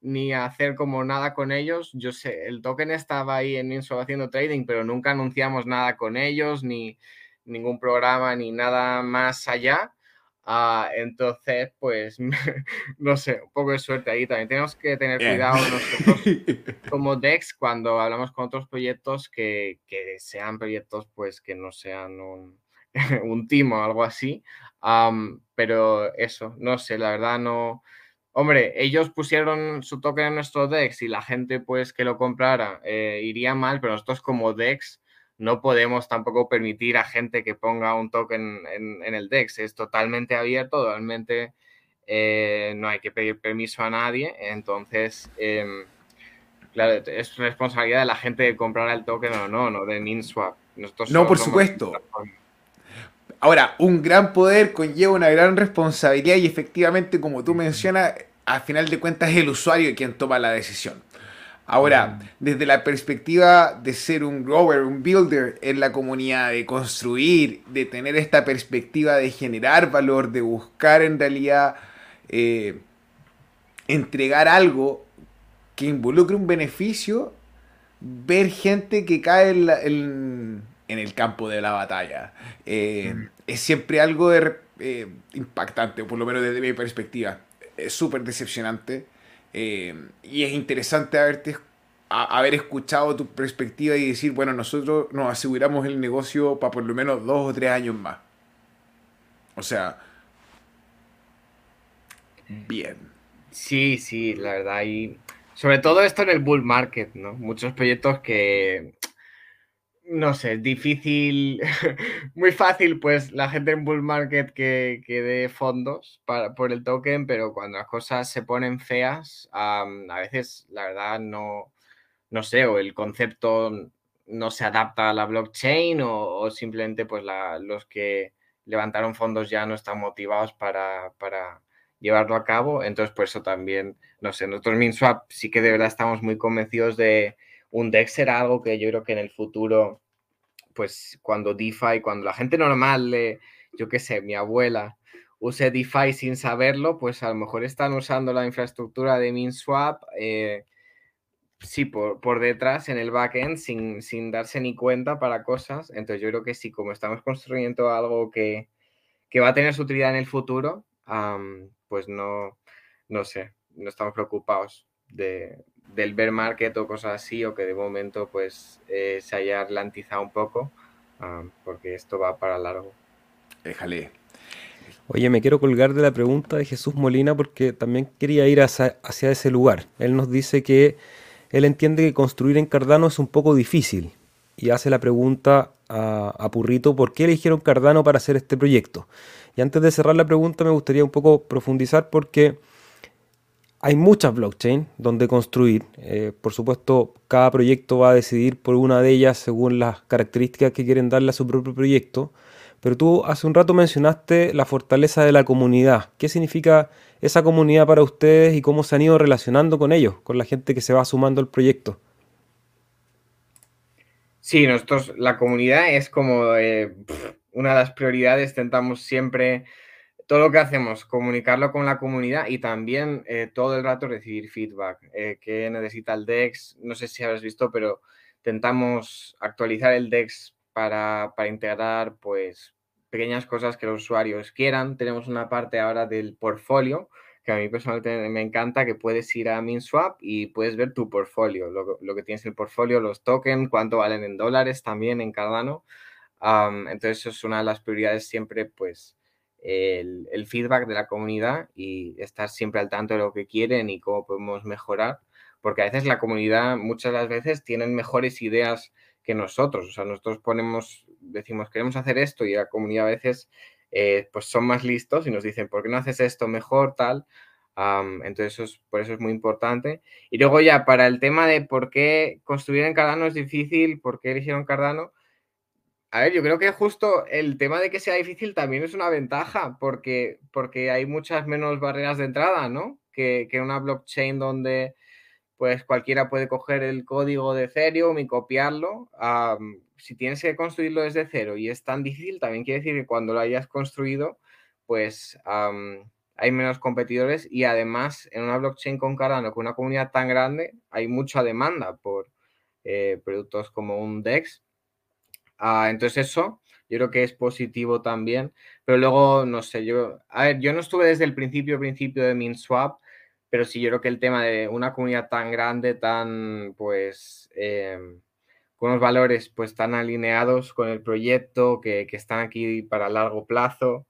Speaker 3: ni a hacer como nada con ellos. Yo sé, el token estaba ahí en Inso haciendo trading, pero nunca anunciamos nada con ellos, ni ningún programa, ni nada más allá. Ah, entonces, pues, no sé, un poco de suerte ahí. También tenemos que tener cuidado nosotros como DEX cuando hablamos con otros proyectos que, sean proyectos, pues, que no sean un, un team o algo así. pero eso, no sé, la verdad no... Hombre, ellos pusieron su token en nuestro DEX y la gente, pues, que lo comprara eh, iría mal, pero nosotros como DEX no podemos tampoco permitir a gente que ponga un token en, el DEX. Es totalmente abierto, totalmente eh, no hay que pedir permiso a nadie. Entonces, em, claro, es responsabilidad de la gente de comprar el token o no, no de MinSwap.
Speaker 2: no, por supuesto. Ahora, un gran poder conlleva una gran responsabilidad y efectivamente, como tú mencionas, al final de cuentas es el usuario quien toma la decisión. Ahora, desde la perspectiva de ser un grower, un builder en la comunidad, de construir, de tener esta perspectiva de generar valor, de buscar en realidad eh, entregar algo que involucre un beneficio, ver gente que cae en, el campo de la batalla. Eh, es siempre algo de, eh, impactante, por lo menos desde mi perspectiva. Es súper decepcionante eh, y es interesante haberte, haber escuchado tu perspectiva y decir, bueno, nosotros nos aseguramos el negocio para por lo menos dos o tres años más. O sea, bien.
Speaker 3: Sí, sí, la verdad. Y sobre todo esto en el bull market, ¿no? Muchos proyectos que no sé, difícil, muy fácil, pues la gente en bull market que, que dé fondos para, por el token, pero cuando las cosas se ponen feas, a veces la verdad no, no sé, o el concepto no se adapta a la blockchain o, simplemente pues los que levantaron fondos ya no están motivados para, para llevarlo a cabo. Entonces, por eso también, no sé, nosotros MinSwap sí que de verdad estamos muy convencidos de un DEX será algo que yo creo que en el futuro, pues cuando DeFi, cuando la gente normal, yo qué sé, mi abuela, use DeFi sin saberlo, pues a lo mejor están usando la infraestructura de MinSwap. Eh, sí, por, por, detrás en el backend sin, sin darse ni cuenta para cosas. Entonces yo creo que sí, como estamos construyendo algo que, que va a tener su utilidad en el futuro, pues no, no sé, no estamos preocupados de, del bear market o cosas así, o que de momento pues eh, se haya atlantizado un poco, porque esto va para largo.
Speaker 2: Déjale.
Speaker 1: Oye, me quiero colgar de la pregunta de Jesús Molina porque también quería ir hacia, ese lugar. Él nos dice que él entiende que construir en Cardano es un poco difícil y hace la pregunta a, a, Purrito por qué eligieron Cardano para hacer este proyecto. Y antes de cerrar la pregunta me gustaría un poco profundizar porque hay muchas blockchains donde construir. Eh, por supuesto, cada proyecto va a decidir por una de ellas según las características que quieren darle a su propio proyecto. Pero tú hace un rato mencionaste la fortaleza de la comunidad. ¿Qué significa esa comunidad para ustedes y cómo se han ido relacionando con ellos, con la gente que se va sumando al proyecto?
Speaker 3: Sí, nosotros, la comunidad es como eh, una de las prioridades. Intentamos siempre todo lo que hacemos, comunicarlo con la comunidad y también eh, todo el rato recibir feedback. Eh, ¿Qué necesita el DEX? No sé si habéis visto, pero intentamos actualizar el DEX para, para, integrar pues pequeñas cosas que los usuarios quieran. Tenemos una parte ahora del portfolio que a mí personalmente me encanta, que puedes ir a MinSwap y puedes ver tu portfolio, lo, que tienes en el portfolio, los tokens, cuánto valen en dólares también en Cardano. entonces, eso es una de las prioridades siempre, pues, el, feedback de la comunidad y estar siempre al tanto de lo que quieren y cómo podemos mejorar, porque a veces la comunidad muchas las veces tienen mejores ideas que nosotros, o sea, nosotros ponemos, decimos, queremos hacer esto y la comunidad a veces eh, pues son más listos y nos dicen, ¿por qué no haces esto mejor, tal? entonces, por eso es muy importante. Y luego ya, para el tema de por qué construir en Cardano es difícil, por qué eligieron Cardano, a ver, yo creo que justo el tema de que sea difícil también es una ventaja, porque, porque hay muchas menos barreras de entrada, ¿no? Que, que una blockchain donde pues cualquiera puede coger el código de Ethereum y copiarlo. si tienes que construirlo desde cero y es tan difícil, también quiere decir que cuando lo hayas construido, pues hay menos competidores y además en una blockchain con Cardano, con una comunidad tan grande, hay mucha demanda por eh, productos como un DEX Ah, entonces eso yo creo que es positivo también, pero luego, no sé, yo, a ver, yo no estuve desde el principio, principio de MinSwap, pero sí yo creo que el tema de una comunidad tan grande, tan, pues, em, con unos valores pues tan alineados con el proyecto, que, que están aquí para largo plazo,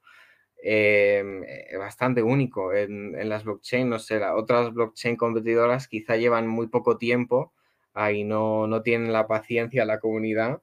Speaker 3: em, eh, bastante único en, en, las blockchain, no sé, otras blockchain competidoras quizá llevan muy poco tiempo, ahí no, no tienen la paciencia la comunidad,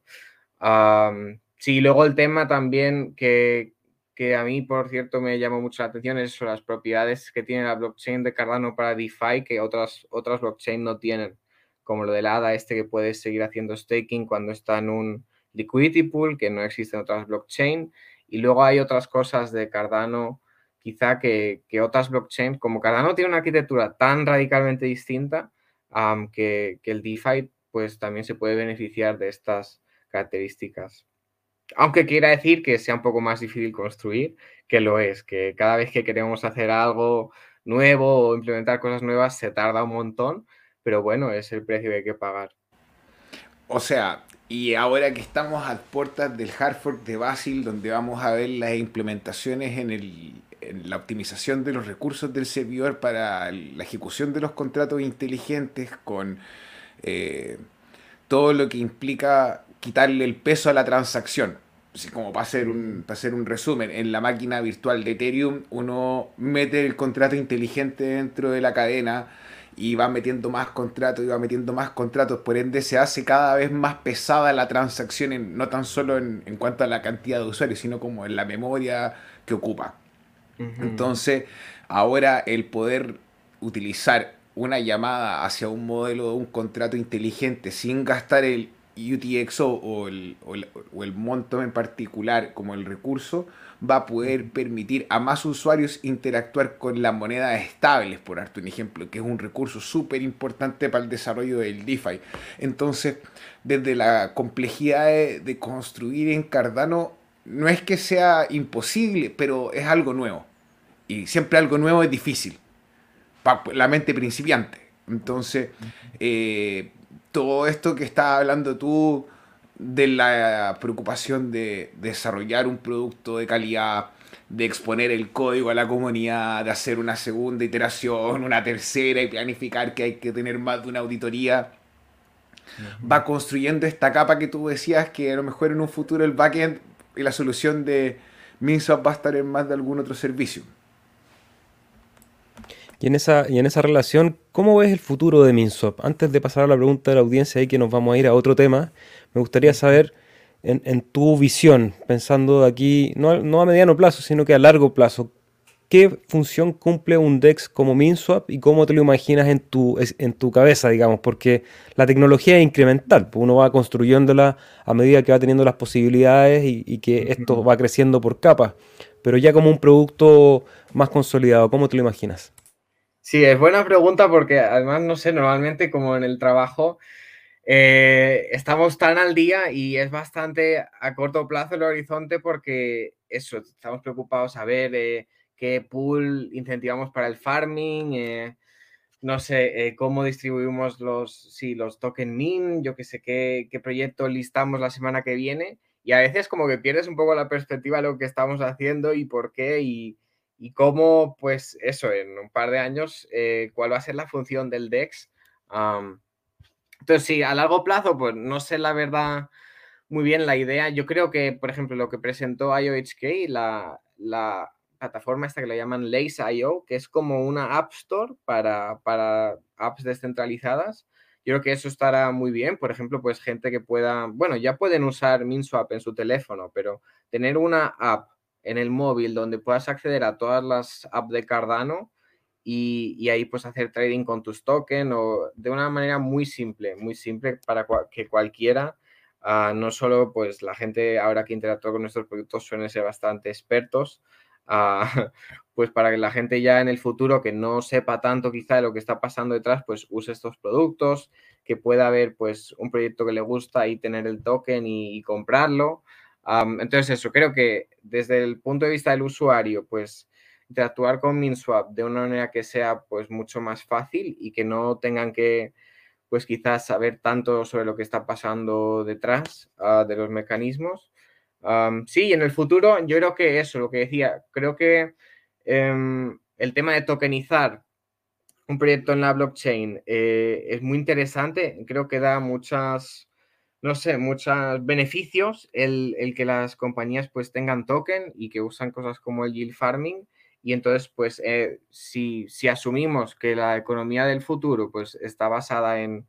Speaker 3: sí, luego el tema también que, que, a mí, por cierto, me llamó mucho la atención es las propiedades que tiene la blockchain de Cardano para DeFi que otras, otras blockchain no tienen, como lo del ADA este que puedes seguir haciendo staking cuando está en un liquidity pool que no existe en otras blockchain. Y luego hay otras cosas de Cardano, quizá que, que otras blockchains, como Cardano tiene una arquitectura tan radicalmente distinta, que, que el DeFi pues también se puede beneficiar de estas características. Aunque quiera decir que sea un poco más difícil construir, que lo es, que cada vez que queremos hacer algo nuevo o implementar cosas nuevas se tarda un montón, pero bueno, es el precio que hay que pagar.
Speaker 2: O sea, y ahora que estamos a puertas del hard fork de Basil, donde vamos a ver las implementaciones en, la optimización de los recursos del servidor para la ejecución de los contratos inteligentes con eh, todo lo que implica quitarle el peso a la transacción. Así como para hacer, un, para hacer un resumen, en la máquina virtual de Ethereum uno mete el contrato inteligente dentro de la cadena y va metiendo más contratos y va metiendo más contratos, por ende se hace cada vez más pesada la transacción, no tan solo en, en, cuanto a la cantidad de usuarios, sino como en la memoria que ocupa. Entonces, ahora el poder utilizar una llamada hacia un modelo de un contrato inteligente sin gastar el UTXO o el, o, el, monto en particular como el recurso va a poder permitir a más usuarios interactuar con las monedas estables, por darte un ejemplo, que es un recurso súper importante para el desarrollo del DeFi. Entonces, desde la complejidad de, construir en Cardano, no es que sea imposible, pero es algo nuevo. Y siempre algo nuevo es difícil. Para la mente principiante. Entonces, eh, todo esto que estás hablando tú de la preocupación de desarrollar un producto de calidad, de exponer el código a la comunidad, de hacer una segunda iteración, una tercera y planificar que hay que tener más de una auditoría, va construyendo esta capa que tú decías que a lo mejor en un futuro el backend y la solución de MinSwap va a estar en más de algún otro servicio.
Speaker 1: Y en, esa, y en esa relación, ¿cómo ves el futuro de MinSwap? Antes de pasar a la pregunta de la audiencia y que nos vamos a ir a otro tema, me gustaría saber en, tu visión, pensando aquí, no, no, a mediano plazo, sino que a largo plazo, ¿qué función cumple un DEX como MinSwap y cómo te lo imaginas en tu, en tu cabeza, digamos? Porque la tecnología es incremental, pues uno va construyéndola a medida que va teniendo las posibilidades y, y que esto va creciendo por capas. Pero ya como un producto más consolidado, ¿cómo te lo imaginas?
Speaker 3: Sí, es buena pregunta porque además, no sé, normalmente como en el trabajo eh, estamos tan al día y es bastante a corto plazo el horizonte porque eso, estamos preocupados a ver eh, qué pool incentivamos para el farming, eh, no sé, cómo distribuimos los, sí, los token min, yo que sé qué, qué proyecto listamos la semana que viene. Y a veces como que pierdes un poco la perspectiva de lo que estamos haciendo y por qué y y cómo, pues eso, en un par de años, eh, cuál va a ser la función del DEX. entonces, sí, a largo plazo, pues no sé la verdad muy bien la idea. Yo creo que, por ejemplo, lo que presentó IOHK, la, la plataforma esta que le llaman Lace.io, que es como una App Store para, para apps descentralizadas. Yo creo que eso estará muy bien. Por ejemplo, pues gente que pueda, bueno, ya pueden usar MinSwap en su teléfono, pero tener una app en el móvil donde puedas acceder a todas las apps de Cardano y, ahí pues hacer trading con tus tokens o de una manera muy simple, muy simple para que cualquiera, ah, no solo pues la gente ahora que interactúa con nuestros productos suelen ser bastante expertos, ah, pues para que la gente ya en el futuro que no sepa tanto quizá de lo que está pasando detrás, pues use estos productos, que pueda haber pues un proyecto que le gusta y tener el token y comprarlo entonces, eso, creo que desde el punto de vista del usuario, pues interactuar con MinSwap de una manera que sea pues mucho más fácil y que no tengan que pues quizás saber tanto sobre lo que está pasando detrás ah, de los mecanismos. sí, en el futuro yo creo que eso, lo que decía, creo que em, el tema de tokenizar un proyecto en la blockchain eh, es muy interesante, creo que da muchas no sé, muchos beneficios el, que las compañías pues tengan token y que usan cosas como el yield farming. Y entonces, pues, eh, si, si, asumimos que la economía del futuro pues está basada en,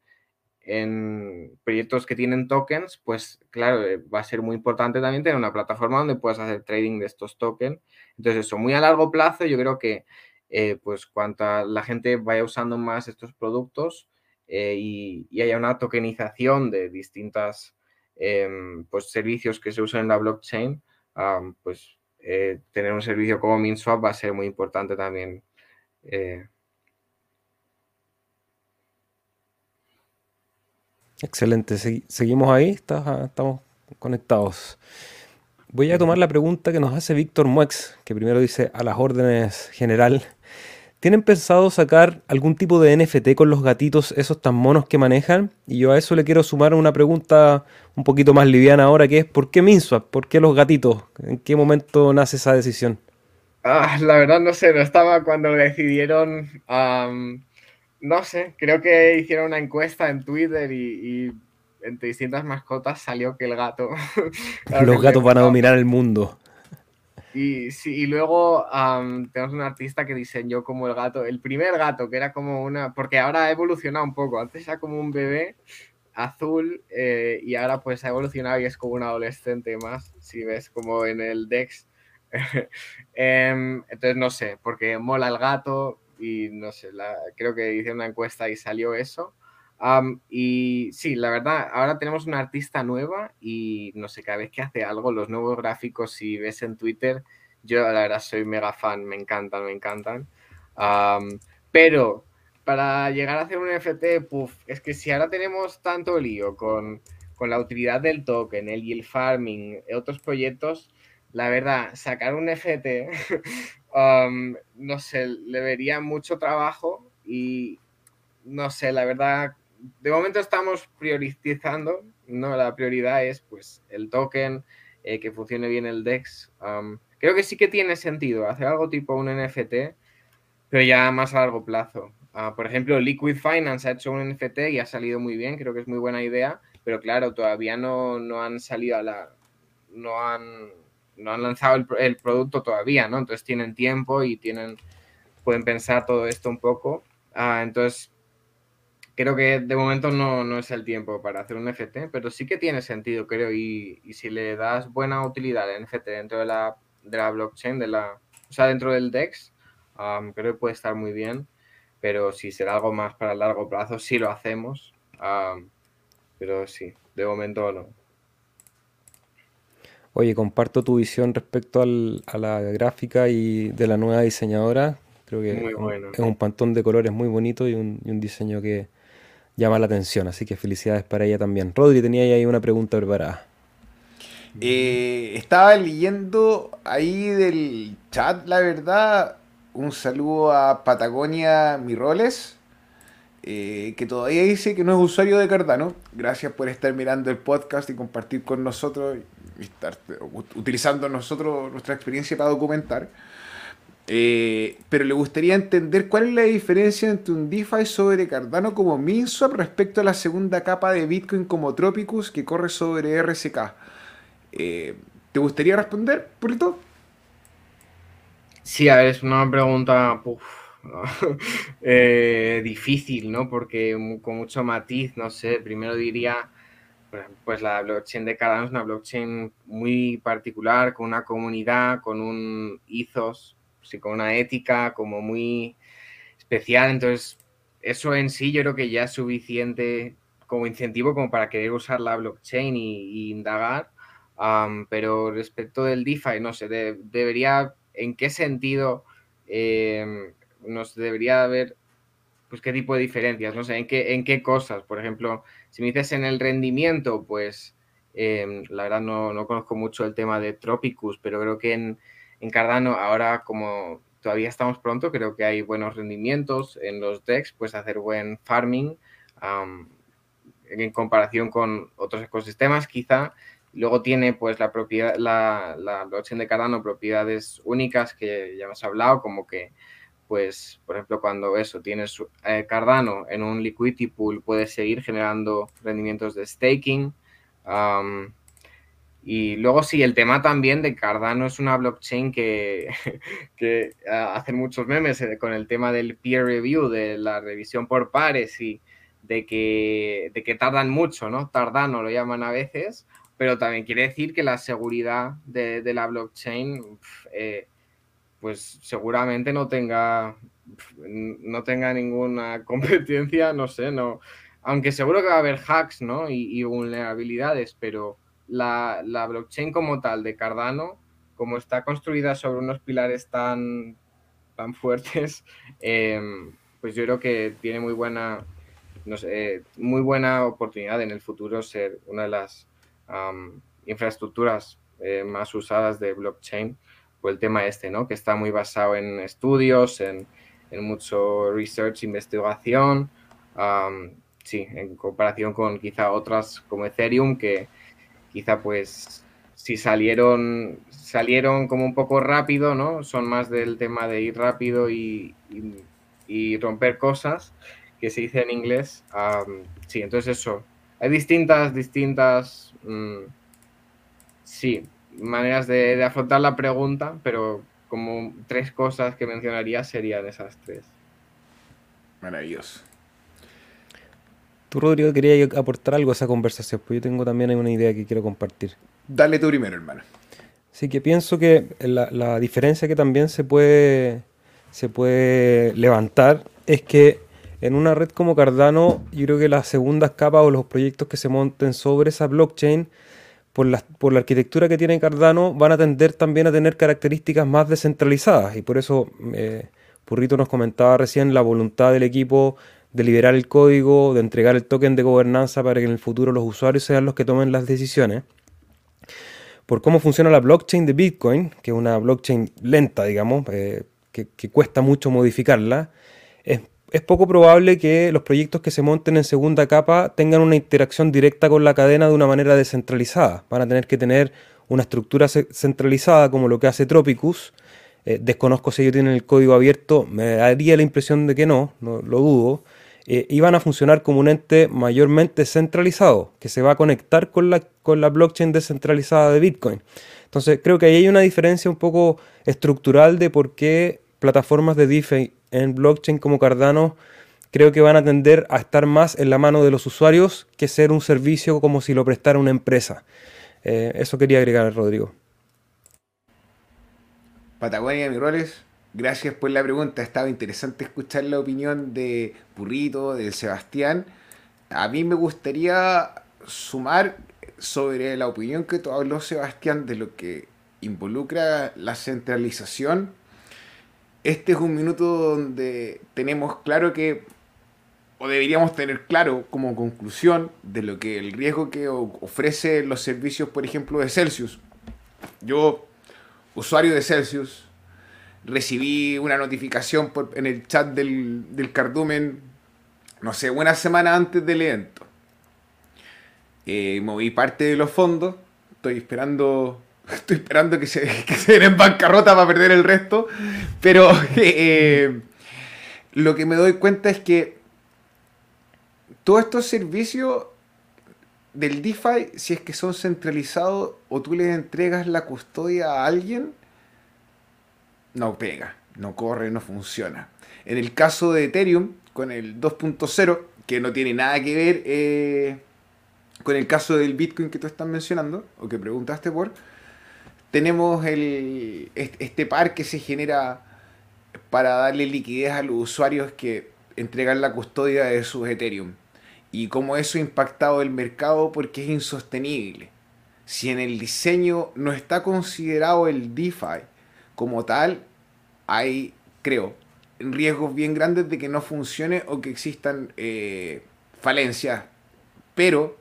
Speaker 3: en proyectos que tienen tokens, pues claro, eh, va a ser muy importante también tener una plataforma donde puedas hacer trading de estos tokens. Entonces, eso, muy a largo plazo, yo creo que eh, pues cuanto la gente vaya usando más estos productos, eh, y, haya una tokenización de distintos em, pues, servicios que se usan en la blockchain, pues eh, tener un servicio como MinSwap va a ser muy importante también. Eh.
Speaker 1: Excelente, seguimos ahí, estamos conectados. Voy a tomar la pregunta que nos hace Víctor Muex, que primero dice a las órdenes general. ¿Tienen pensado sacar algún tipo de NFT con los gatitos, esos tan monos que manejan? Y yo a eso le quiero sumar una pregunta un poquito más liviana ahora, que es ¿por qué Minswap? ¿Por qué los gatitos? ¿En qué momento nace esa decisión?
Speaker 3: Ah, la verdad no sé, no estaba cuando decidieron, no sé, creo que hicieron una encuesta en Twitter y, y entre distintas mascotas salió que el gato...
Speaker 1: los gatos van a dominar el mundo.
Speaker 3: Y, sí, y luego tenemos un artista que diseñó como el gato, el primer gato, que era como una, porque ahora ha evolucionado un poco, antes era como un bebé azul eh, y ahora pues ha evolucionado y es como un adolescente más, si ves como en el Dex. Em, entonces no sé, porque mola el gato y no sé, creo que hice una encuesta y salió eso. Y sí, la verdad, ahora tenemos una artista nueva y no sé, cada vez que hace algo, los nuevos gráficos, si ves en Twitter, yo la verdad soy mega fan, me encantan, me encantan. pero para llegar a hacer un NFT, puff, es que si ahora tenemos tanto lío con, con la utilidad del token, el yield farming, otros proyectos, la verdad, sacar un NFT, no sé, le vería mucho trabajo y, no sé, la verdad, de momento estamos priorizando, ¿no? La prioridad es pues el token, eh, que funcione bien el DEX. creo que sí que tiene sentido hacer algo tipo un NFT, pero ya más a largo plazo. Ah, por ejemplo, Liquid Finance ha hecho un NFT y ha salido muy bien, creo que es muy buena idea, pero claro, todavía no, no han salido a la... no han, no han lanzado el, el, producto todavía, ¿no? Entonces tienen tiempo y tienen pueden pensar todo esto un poco. Ah, entonces, creo que de momento no, no, es el tiempo para hacer un NFT, pero sí que tiene sentido, creo, y, y si le das buena utilidad al NFT dentro de la, de la blockchain, de la, o sea, dentro del DEX, creo que puede estar muy bien, pero si será algo más para largo plazo, sí lo hacemos, pero sí, de momento no.
Speaker 1: Oye, comparto tu visión respecto al, a la gráfica y de la nueva diseñadora. Creo que es un pantón de colores muy bonito y un, y un diseño que, llama la atención. Así que felicidades para ella también. Rodri, tenía ahí una pregunta preparada.
Speaker 2: Eh, estaba leyendo ahí del chat, la verdad. Un saludo a Patagonia Miroles, eh, que todavía dice que no es usuario de Cardano. Gracias por estar mirando el podcast y compartir con nosotros y estar utilizando nosotros nuestra experiencia para documentar. Eh, pero le gustaría entender cuál es la diferencia entre un DeFi sobre Cardano como MinSwap respecto a la segunda capa de Bitcoin como Tropicus que corre sobre RSK. Eh, ¿Te gustaría responder, Purito?
Speaker 3: Sí, a ver, es una pregunta eh, difícil, ¿no? Porque con mucho matiz, no sé, primero diría, pues la blockchain de Cardano es una blockchain muy particular, con una comunidad, con un ethos con una ética como muy especial. Entonces, eso en sí yo creo que ya es suficiente como incentivo como para querer usar la blockchain y, indagar. pero respecto del DeFi, no sé, debería, ¿en qué sentido em, nos debería haber, pues qué tipo de diferencias? No sé, ¿en qué, en qué cosas? Por ejemplo, si me dices en el rendimiento, pues em, la verdad no, no, conozco mucho el tema de Tropicus, pero creo que en, en Cardano ahora como todavía estamos pronto, creo que hay buenos rendimientos en los DEX, pues hacer buen farming en comparación con otros ecosistemas quizá. Luego tiene pues la propiedad, la, la blockchain de Cardano propiedades únicas que ya hemos hablado, como que pues, por ejemplo, cuando eso, tienes eh, Cardano en un liquidity pool, puedes seguir generando rendimientos de staking. Y luego sí, el tema también de Cardano es una blockchain que, que hacen muchos memes eh, con el tema del peer review, de la revisión por pares y de que, de que tardan mucho, ¿no? Tardano lo llaman a veces, pero también quiere decir que la seguridad de, la blockchain, eh, pues seguramente no tenga, no tenga ninguna competencia, no sé, no. Aunque seguro que va a haber hacks, ¿no? Y vulnerabilidades, pero la, blockchain como tal de Cardano, como está construida sobre unos pilares tan, tan fuertes, em, pues yo creo que tiene muy buena, no sé, muy buena oportunidad en el futuro ser una de las infraestructuras eh, más usadas de blockchain por el tema este, ¿no? Que está muy basado en estudios, en, mucho research, investigación, sí, en comparación con quizá otras como Ethereum que quizá pues si salieron, salieron como un poco rápido, ¿no? Son más del tema de ir rápido y, romper cosas, que se dice en inglés. sí, entonces eso. Hay distintas, distintas, mm, sí, maneras de, de, afrontar la pregunta, pero como tres cosas que mencionaría serían esas tres.
Speaker 2: Maravilloso.
Speaker 1: Tú, Rodrigo, quería aportar algo a esa conversación, pues yo tengo también una idea que quiero compartir.
Speaker 2: Dale tú primero, hermano.
Speaker 1: Sí, que pienso que la, diferencia que también se puede, se puede levantar es que en una red como Cardano, yo creo que las segundas capas o los proyectos que se monten sobre esa blockchain, por la, por la arquitectura que tiene Cardano, van a tender también a tener características más descentralizadas. Y por eso eh, Purrito nos comentaba recién la voluntad del equipo de liberar el código, de entregar el token de gobernanza para que en el futuro los usuarios sean los que tomen las decisiones. Por cómo funciona la blockchain de Bitcoin, que es una blockchain lenta, digamos, eh, que, cuesta mucho modificarla, es poco probable que los proyectos que se monten en segunda capa tengan una interacción directa con la cadena de una manera descentralizada. Van a tener que tener una estructura centralizada como lo que hace Tropicus. Eh, desconozco si ellos tienen el código abierto, me daría la impresión de que no, no lo dudo. Eh, y van a funcionar como un ente mayormente centralizado, que se va a conectar con la, con la blockchain descentralizada de Bitcoin. Entonces creo que ahí hay una diferencia un poco estructural de por qué plataformas de DeFi en blockchain como Cardano creo que van a tender a estar más en la mano de los usuarios que ser un servicio como si lo prestara una empresa. Eh, eso quería agregar, Rodrigo.
Speaker 2: Patagonia Miroles, gracias por la pregunta. Estaba interesante escuchar la opinión de Purrito, de Sebastián. A mí me gustaría sumar sobre la opinión que habló Sebastián de lo que involucra la centralización este es un minuto donde tenemos claro que, o deberíamos tener claro como conclusión de lo que el riesgo que ofrece los servicios, por ejemplo, de Celsius. Yo, usuario de Celsius, recibí una notificación en el chat del, del cardumen, no sé, una semana antes del evento. Eh, moví parte de los fondos, estoy esperando Estoy esperando que se, que se den en bancarrota para perder el resto. Pero eh, lo que me doy cuenta es que todos estos servicios del DeFi, si es que son centralizados o tú les entregas la custodia a alguien, no pega, no corre, no funciona. En el caso de Ethereum, con el 2.0, que no tiene nada que ver eh, con el caso del Bitcoin que tú estás mencionando, o que preguntaste por, tenemos el, este par que se genera para darle liquidez a los usuarios que entregan la custodia de sus Ethereum. Y cómo eso ha impactado el mercado porque es insostenible. Si en el diseño no está considerado el DeFi como tal, hay, creo, riesgos bien grandes de que no funcione o que existan eh, falencias. Pero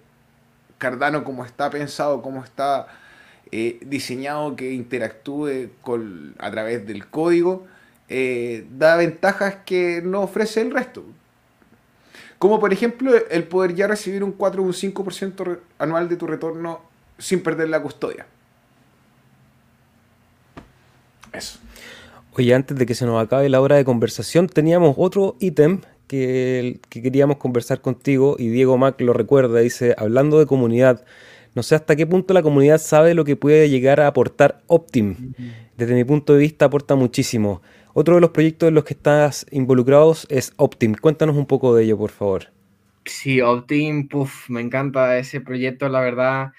Speaker 2: Cardano, como está pensado, como está eh, diseñado que interactúe a través del código, eh, da ventajas que no ofrece el resto. Como por ejemplo el poder ya recibir un 4 o un 5% anual de tu retorno sin perder la custodia.
Speaker 1: Eso. Oye, antes de que se nos acabe la hora de conversación, teníamos otro ítem que, que, queríamos conversar contigo y Diego Mac lo recuerda, dice, hablando de comunidad, no sé hasta qué punto la comunidad sabe lo que puede llegar a aportar Optim. Desde mi punto de vista aporta muchísimo. Otro de los proyectos en los que estás involucrados es Optim. Cuéntanos un poco de ello, por favor.
Speaker 3: Sí, Optim, puff, me encanta ese proyecto, la verdad.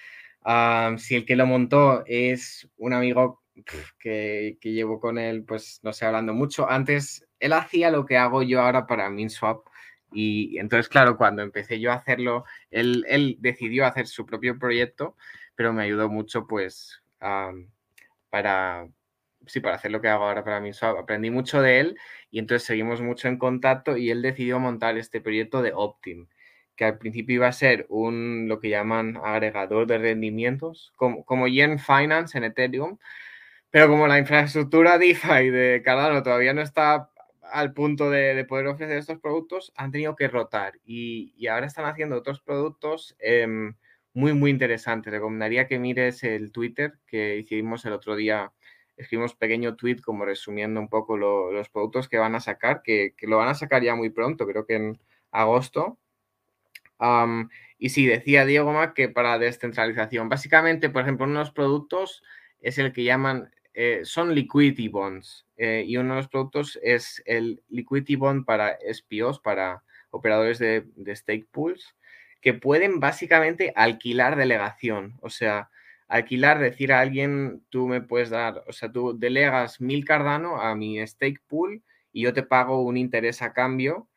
Speaker 3: si el que lo montó es un amigo que, que, llevo con él, pues no sé, hablando mucho. Antes, él hacía lo que hago yo ahora para MinSwap. Y entonces, claro, cuando empecé yo a hacerlo, él, decidió hacer su propio proyecto, pero me ayudó mucho, pues, para, sí, para hacer lo que hago ahora para mí. aprendí mucho de él y entonces seguimos mucho en contacto y él decidió montar este proyecto de Optim, que al principio iba a ser un, lo que llaman agregador de rendimientos, como, como Yen Finance en Ethereum, pero como la infraestructura DeFi de Cardano todavía no está al punto de, poder ofrecer estos productos, han tenido que rotar y, ahora están haciendo otros productos em, muy, muy interesantes. Recomendaría que mires el Twitter que hicimos el otro día. Escribimos pequeño tweet como resumiendo un poco los productos que van a sacar, que, lo van a sacar ya muy pronto, creo que en agosto. y sí, decía Diego Mac que para descentralización, básicamente, por ejemplo, unos productos es el que llaman eh, son liquidity bonds eh, y uno de los productos es el liquidity bond para SPOs, para operadores de, stake pools, que pueden básicamente alquilar delegación. O sea, alquilar, decir a alguien, tú me puedes dar, o sea, tú delegas mil Cardano a mi stake pool y yo te pago un interés a cambio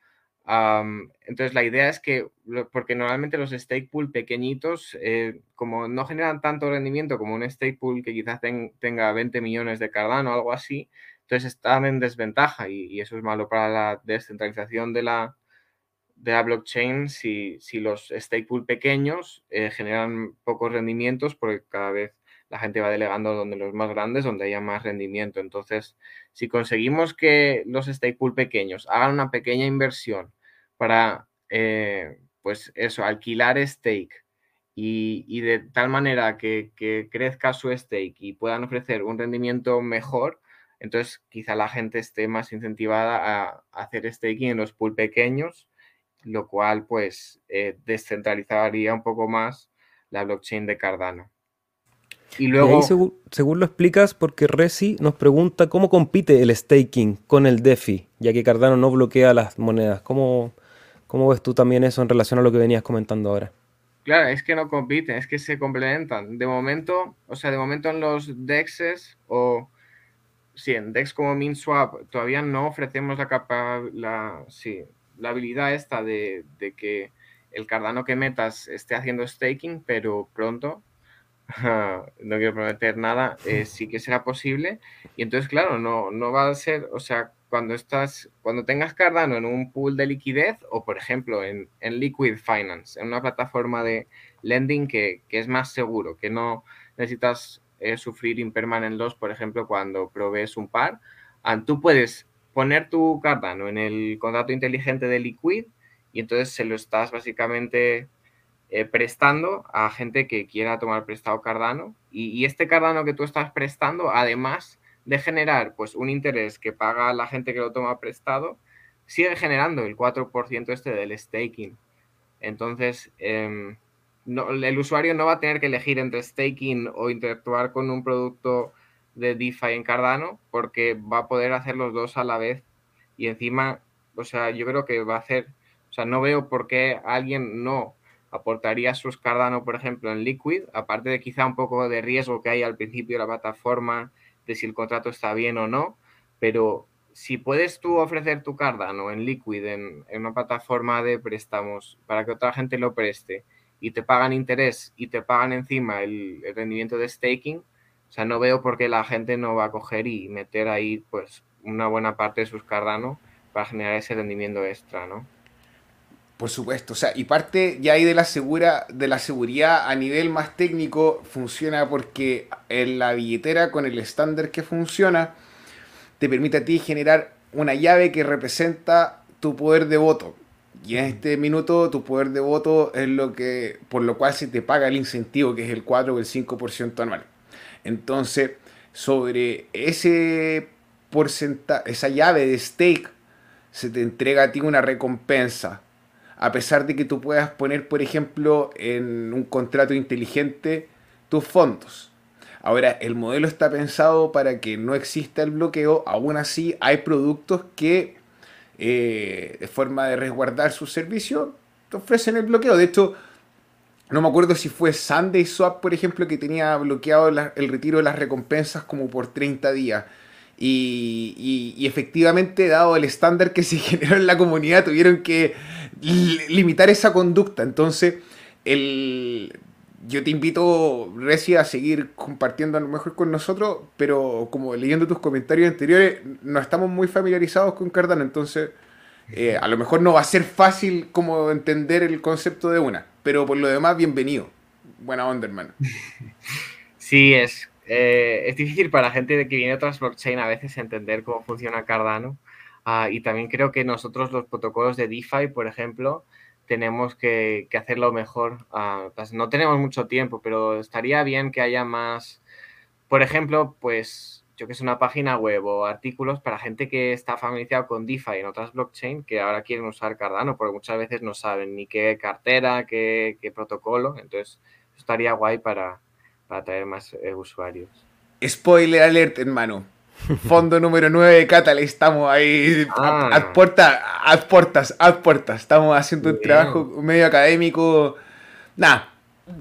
Speaker 3: entonces la idea es que, porque normalmente los stake pool pequeñitos, eh, como no generan tanto rendimiento como un stake pool que quizás tenga 20 millones de Cardano o algo así, entonces están en desventaja y, eso es malo para la descentralización de la, blockchain si, si los stake pool pequeños eh, generan pocos rendimientos porque cada vez la gente va delegando donde los más grandes, donde haya más rendimiento. Entonces, Si conseguimos que los stake pool pequeños hagan una pequeña inversión para, eh, pues eso, alquilar stake y, de tal manera que, crezca su stake y puedan ofrecer un rendimiento mejor, entonces quizá la gente esté más incentivada a, hacer staking en los pool pequeños, lo cual pues eh, descentralizaría un poco más la blockchain de Cardano.
Speaker 1: Y luego... según, lo explicas, porque Resi nos pregunta cómo compite el staking con el DeFi, ya que Cardano no bloquea las monedas. ¿Cómo, cómo ves tú también eso en relación a lo que venías comentando ahora?
Speaker 3: Claro, es que no compiten, es que se complementan. De momento, o sea, de momento en los DEXs o sí, en DEX como MinSwap todavía no ofrecemos la capa, sí, la habilidad esta de, de, que el Cardano que metas esté haciendo staking, pero pronto, no quiero prometer nada, eh, sí que será posible. Y entonces, claro, no, no va a ser, o sea, cuando estás, cuando tengas Cardano en un pool de liquidez o, por ejemplo, en, Liquid Finance, en una plataforma de lending que, es más seguro, que no necesitas eh, sufrir impermanent loss, por ejemplo, cuando provees un par, ah, tú puedes poner tu Cardano en el contrato inteligente de Liquid y entonces se lo estás básicamente eh, prestando a gente que quiera tomar prestado Cardano y, y este Cardano que tú estás prestando, además, de generar pues un interés que paga la gente que lo toma prestado, sigue generando el 4% este del staking. Entonces, em, el usuario no va a tener que elegir entre staking o interactuar con un producto de DeFi en Cardano porque va a poder hacer los dos a la vez y encima, o sea, yo creo que va a hacer, o sea, no veo por qué alguien no aportaría sus Cardano, por ejemplo, en Liquid, aparte de quizá un poco de riesgo que hay al principio de la plataforma de si el contrato está bien o no, pero si puedes tú ofrecer tu Cardano en Liquid, en, una plataforma de préstamos, para que otra gente lo preste y te pagan interés y te pagan encima el, rendimiento de staking, o sea, no veo por qué la gente no va a coger y meter ahí pues una buena parte de sus Cardano para generar ese rendimiento extra, ¿no?
Speaker 2: Por supuesto, o sea, y parte ya ahí de la segura, de la seguridad a nivel más técnico funciona porque en la billetera con el estándar que funciona te permite a ti generar una llave que representa tu poder de voto. Y en este minuto tu poder de voto es lo que por lo cual se te paga el incentivo que es el 4 o el 5% anual. Entonces, sobre ese porcentaje, esa llave de stake se te entrega a ti una recompensa a pesar de que tú puedas poner, por ejemplo, en un contrato inteligente tus fondos. Ahora, el modelo está pensado para que no exista el bloqueo, aún así hay productos que, eh, de forma de resguardar su servicio, te ofrecen el bloqueo. De hecho, no me acuerdo si fue Sunday Swap, por ejemplo, que tenía bloqueado el retiro de las recompensas como por 30 días. Y, y, efectivamente, dado el estándar que se generó en la comunidad, tuvieron que limitar esa conducta. Entonces, el, yo te invito, Reci, a seguir compartiendo a lo mejor con nosotros, pero como leyendo tus comentarios anteriores, no estamos muy familiarizados con Cardano, entonces eh, a lo mejor no va a ser fácil como entender el concepto de una, pero por lo demás, bienvenido. Buena onda, hermano.
Speaker 3: Sí, es eh, es difícil para la gente que viene de otras blockchain a veces entender cómo funciona Cardano. Ah, y también creo que nosotros los protocolos de DeFi, por ejemplo, tenemos que, hacerlo mejor. Pues no tenemos mucho tiempo, pero estaría bien que haya más, por ejemplo, pues yo que es una página web o artículos para gente que está familiarizado con DeFi en otras blockchain que ahora quieren usar Cardano, porque muchas veces no saben ni qué cartera, qué, qué protocolo. Entonces, estaría guay para, para traer más eh, usuarios.
Speaker 2: Spoiler alert, hermano. Fondo número 9 de Cataly, estamos ahí a, ah. puertas, a puertas, a puertas. Estamos haciendo un trabajo medio académico. Nada,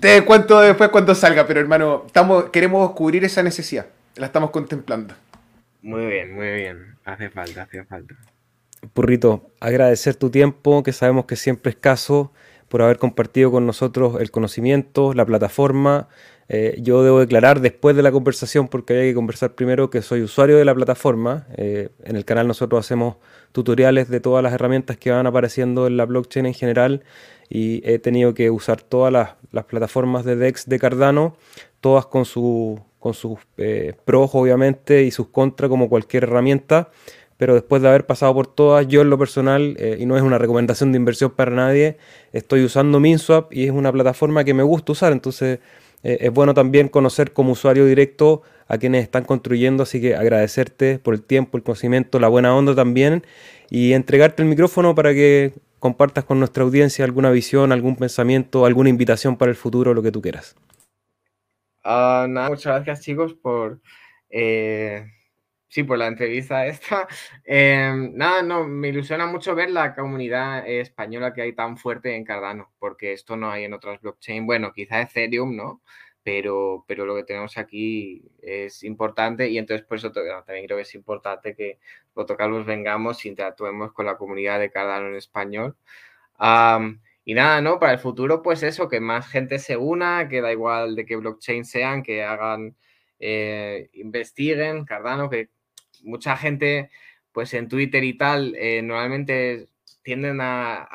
Speaker 2: te cuento después cuando salga, pero hermano, estamos, queremos cubrir esa necesidad. La estamos contemplando.
Speaker 3: Muy bien, muy bien. Hace falta, hace falta.
Speaker 1: Purrito, agradecer tu tiempo, que sabemos que siempre es escaso, por haber compartido con nosotros el conocimiento, la plataforma eh, yo debo declarar después de la conversación, porque hay que conversar primero, que soy usuario de la plataforma. Eh, en el canal nosotros hacemos tutoriales de todas las herramientas que van apareciendo en la blockchain en general y he tenido que usar todas las, plataformas de DEX de Cardano, todas con su, con sus eh, pros obviamente y sus contras como cualquier herramienta, pero después de haber pasado por todas, yo en lo personal, y no es una recomendación de inversión para nadie, estoy usando MinSwap y es una plataforma que me gusta usar, entonces eh, es bueno también conocer como usuario directo a quienes están construyendo, así que agradecerte por el tiempo, el conocimiento, la buena onda también y entregarte el micrófono para que compartas con nuestra audiencia alguna visión, algún pensamiento, alguna invitación para el futuro, lo que tú quieras.
Speaker 3: Ah, nada, muchas gracias chicos por, eh, sí, por la entrevista esta. Em, nada, no, me ilusiona mucho ver la comunidad española que hay tan fuerte en Cardano, porque esto no hay en otras blockchain. Bueno, quizá Ethereum, ¿no? Pero, pero lo que tenemos aquí es importante y entonces por eso también creo que es importante que los vengamos y interactuemos con la comunidad de Cardano en español. Y nada, ¿no? Para el futuro, pues eso, que más gente se una, que da igual de qué blockchain sean, que hagan, eh, investiguen, Cardano, que mucha gente, pues en Twitter y tal, eh, normalmente tienden a,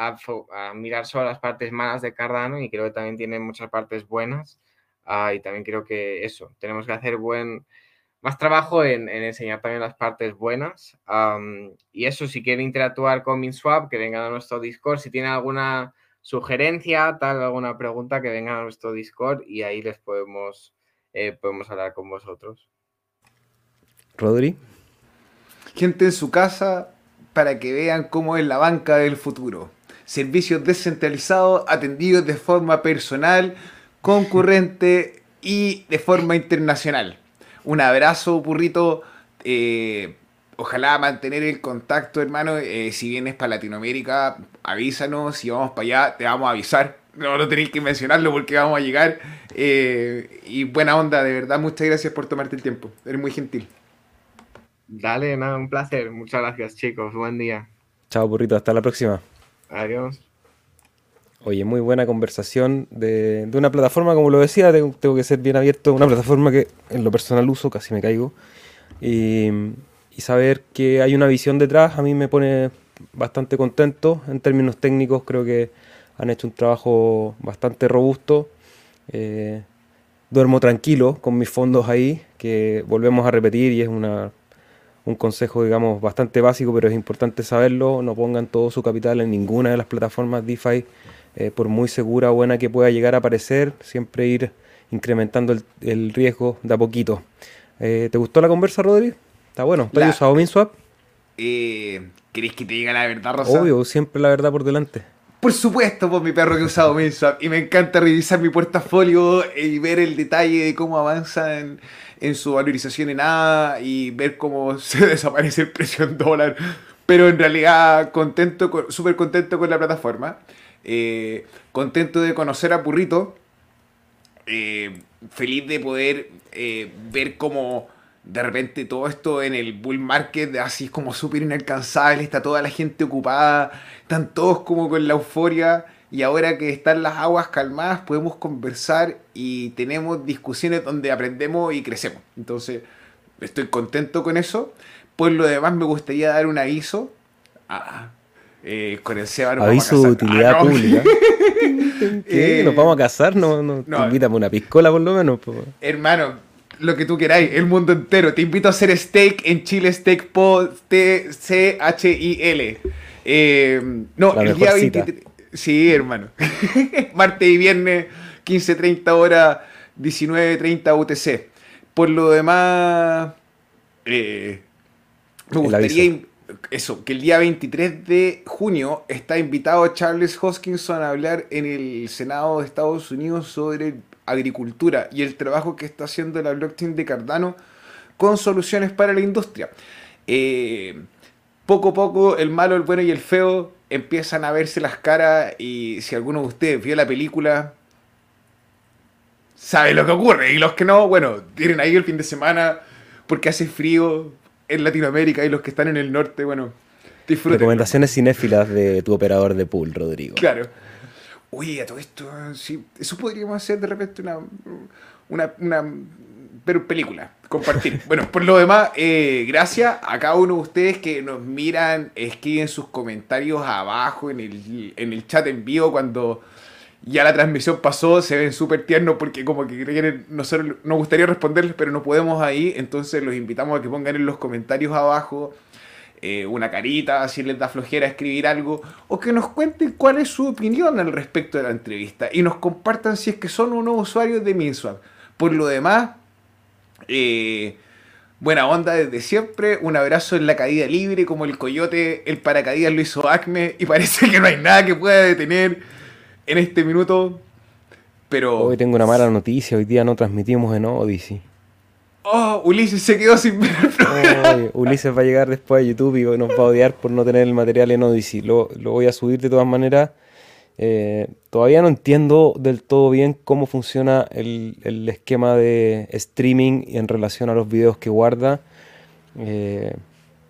Speaker 3: mirar solo las partes malas de Cardano y creo que también tienen muchas partes buenas. Ah, y también creo que eso, tenemos que hacer buen, más trabajo en, enseñar también las partes buenas. y eso, si quieren interactuar con MinSwap, que vengan a nuestro Discord. Si tienen alguna sugerencia, tal, alguna pregunta, que vengan a nuestro Discord y ahí les podemos, eh, podemos hablar con vosotros.
Speaker 1: Rodri.
Speaker 2: Gente en su casa para que vean cómo es la banca del futuro. Servicios descentralizados atendidos de forma personal, concurrente y de forma internacional. Un abrazo, burrito. Eh, ojalá mantener el contacto, hermano. Eh, si vienes para Latinoamérica, avísanos. Si vamos para allá, te vamos a avisar. No, no tenéis que mencionarlo porque vamos a llegar. Eh, y buena onda, de verdad. Muchas gracias por tomarte el tiempo. Eres muy gentil.
Speaker 3: Dale, nada, un placer. Muchas gracias, chicos. Buen día.
Speaker 1: Chao, burrito. Hasta la próxima.
Speaker 3: Adiós.
Speaker 1: Oye, muy buena conversación de, una plataforma, como lo decía, tengo, tengo, que ser bien abierto, una plataforma que en lo personal uso, casi me caigo. Y, y saber que hay una visión detrás a mí me pone bastante contento. En términos técnicos creo que han hecho un trabajo bastante robusto. Eh, duermo tranquilo con mis fondos ahí, que volvemos a repetir y es una, un consejo, digamos, bastante básico, pero es importante saberlo. No pongan todo su capital en ninguna de las plataformas DeFi, eh, por muy segura o buena que pueda llegar a aparecer, siempre ir incrementando el, riesgo de a poquito. Eh, ¿Te gustó la conversa, Rodri? Está bueno. ¿Tú has usado MinSwap?
Speaker 2: Eh, ¿Querés que te diga la verdad, Rosa?
Speaker 1: Obvio, siempre la verdad por delante.
Speaker 2: Por supuesto, pues mi perro que he usado MinSwap y me encanta revisar mi portafolio y ver el detalle de cómo avanza en, su valorización en A y ver cómo se desaparece el precio en dólar. Pero en realidad contento, súper contento con la plataforma. Eh, contento de conocer a Purrito. Eh, feliz de poder eh, ver cómo de repente todo esto en el bull market así como súper inalcanzable, está toda la gente ocupada, están todos como con la euforia y ahora que están las aguas calmadas podemos conversar y tenemos discusiones donde aprendemos y crecemos. Entonces estoy contento con eso. Por lo demás me gustaría dar un aviso. Eh, con el Seba
Speaker 1: Aviso de utilidad ah, pública. ¿Qué? ¿Nos vamos a casar? ¿No, no, no. invítame una piscola por lo menos?
Speaker 2: Hermano, lo que tú queráis, el mundo entero. Te invito a hacer steak en Chile Steak Po T-C-H-I-L. Eh, no, el día 23. Sí, hermano. Martes y viernes, 15.30 horas, 19.30 UTC. Por lo demás, eh, me gustaría eso, que el día 23 de junio está invitado Charles Hoskinson a hablar en el Senado de Estados Unidos sobre agricultura y el trabajo que está haciendo la blockchain de Cardano con soluciones para la industria. Eh, poco a poco el malo, el bueno y el feo empiezan a verse las caras y si alguno de ustedes vio la película, sabe lo que ocurre y los que no, bueno, tienen ahí el fin de semana porque hace frío en Latinoamérica y los que están en el norte, bueno,
Speaker 1: disfruten. Recomendaciones cinéfilas de tu operador de pool, Rodrigo.
Speaker 2: Claro. Oye, a todo esto, sí, eso podríamos hacer de repente una, una, una película, compartir. bueno, por lo demás, eh, gracias a cada uno de ustedes que nos miran, escriben sus comentarios abajo en el, en el chat en vivo cuando ya la transmisión pasó, se ven súper tiernos porque como que quieren, nosotros nos gustaría responderles, pero no podemos ahí, entonces los invitamos a que pongan en los comentarios abajo eh, una carita, si les da flojera escribir algo, o que nos cuenten cuál es su opinión al respecto de la entrevista y nos compartan si es que son o no usuarios de MinSwap. Por lo demás, eh, buena onda desde siempre, un abrazo en la caída libre, como el coyote, el paracaídas lo hizo Acme, y parece que no hay nada que pueda detener en este minuto. Pero.
Speaker 1: Hoy tengo una mala noticia, hoy día no transmitimos en Odyssey.
Speaker 2: Oh, Ulises se quedó sin ver
Speaker 1: el Ulises va a llegar después a YouTube y nos va a odiar por no tener el material en Odyssey. Lo, lo voy a subir de todas maneras. Eh, todavía no entiendo del todo bien cómo funciona el, el, esquema de streaming en relación a los videos que guarda, eh,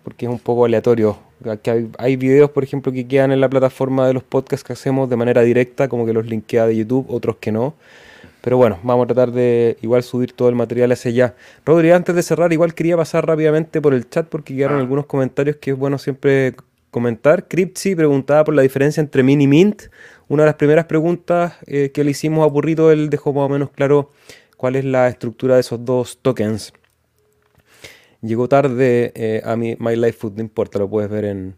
Speaker 1: porque es un poco aleatorio. Hay, hay, videos, por ejemplo, que quedan en la plataforma de los podcasts que hacemos de manera directa, como que los linkea de YouTube, otros que no. Pero bueno, vamos a tratar de igual subir todo el material hacia allá. Rodri, antes de cerrar, igual quería pasar rápidamente por el chat porque quedaron ah. algunos comentarios que es bueno siempre comentar. Cripsy preguntaba por la diferencia entre Min y Mint. Una de las primeras preguntas eh, que le hicimos a Burrito, él dejó más o menos claro cuál es la estructura de esos dos tokens. Llegó tarde eh, a mi My Life Food, no importa, lo puedes ver en,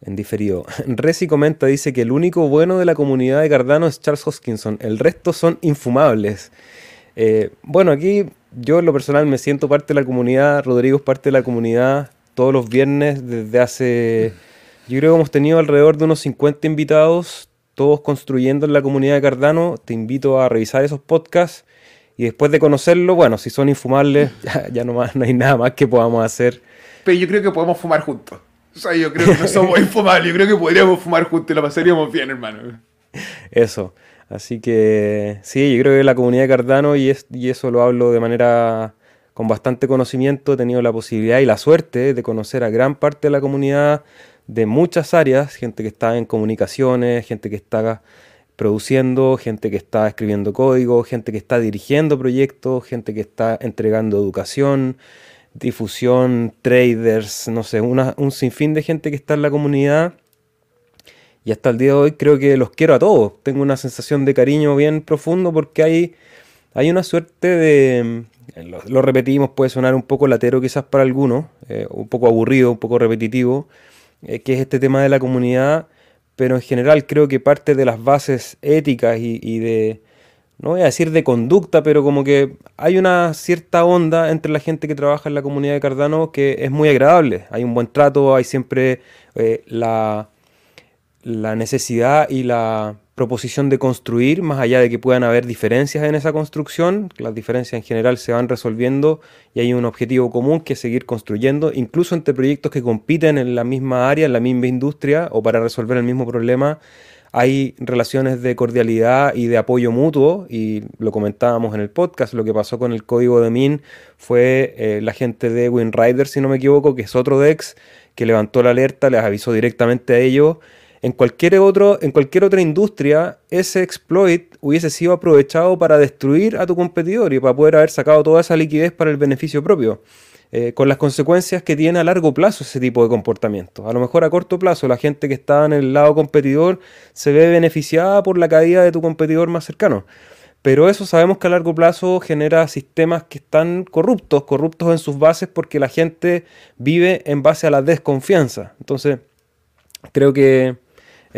Speaker 1: diferido. Resi comenta, dice que el único bueno de la comunidad de Cardano es Charles Hoskinson, el resto son infumables. Eh, bueno, aquí yo en lo personal me siento parte de la comunidad, Rodrigo es parte de la comunidad todos los viernes desde hace, yo creo que hemos tenido alrededor de unos 50 invitados, todos construyendo en la comunidad de Cardano. Te invito a revisar esos podcasts y después de conocerlo, bueno, si son infumables, ya, ya no, más, no hay nada más que podamos hacer.
Speaker 2: Pero yo creo que podemos fumar juntos. O sea, yo creo que no somos infumables, yo creo que podríamos fumar juntos y lo pasaríamos bien, hermano.
Speaker 1: Eso. Así que sí, yo creo que la comunidad de Cardano, y, es, y eso lo hablo de manera con bastante conocimiento, he tenido la posibilidad y la suerte de conocer a gran parte de la comunidad de muchas áreas, gente que está en comunicaciones, gente que está produciendo, gente que está escribiendo código, gente que está dirigiendo proyectos, gente que está entregando educación, difusión, traders, no sé, un sinfín de gente que está en la comunidad. Y hasta el día de hoy creo que los quiero a todos. Tengo una sensación de cariño bien profundo porque hay, hay una suerte de... Lo, repetimos, puede sonar un poco latero quizás para algunos, eh, un poco aburrido, un poco repetitivo, eh, que es este tema de la comunidad, pero en general creo que parte de las bases éticas y de, no voy a decir de conducta, pero como que hay una cierta onda entre la gente que trabaja en la comunidad de Cardano que es muy agradable. Hay un buen trato, hay siempre eh, la, la necesidad y la proposición de construir, más allá de que puedan haber diferencias en esa construcción, las diferencias en general se van resolviendo y hay un objetivo común que es seguir construyendo, incluso entre proyectos que compiten en la misma área, en la misma industria o para resolver el mismo problema hay relaciones de cordialidad y de apoyo mutuo, y lo comentábamos en el podcast, lo que pasó con el código de MIN fue eh, la gente de WinRider, si no me equivoco, que es otro DEX, que levantó la alerta, les avisó directamente a ellos. En cualquier, otro, en cualquier otra industria, ese exploit hubiese sido aprovechado para destruir a tu competidor y para poder haber sacado toda esa liquidez para el beneficio propio. Eh, con las consecuencias que tiene a largo plazo ese tipo de comportamiento. A lo mejor a corto plazo la gente que está en el lado competidor se ve beneficiada por la caída de tu competidor más cercano. Pero eso sabemos que a largo plazo genera sistemas que están corruptos, corruptos en sus bases porque la gente vive en base a la desconfianza. Entonces, creo que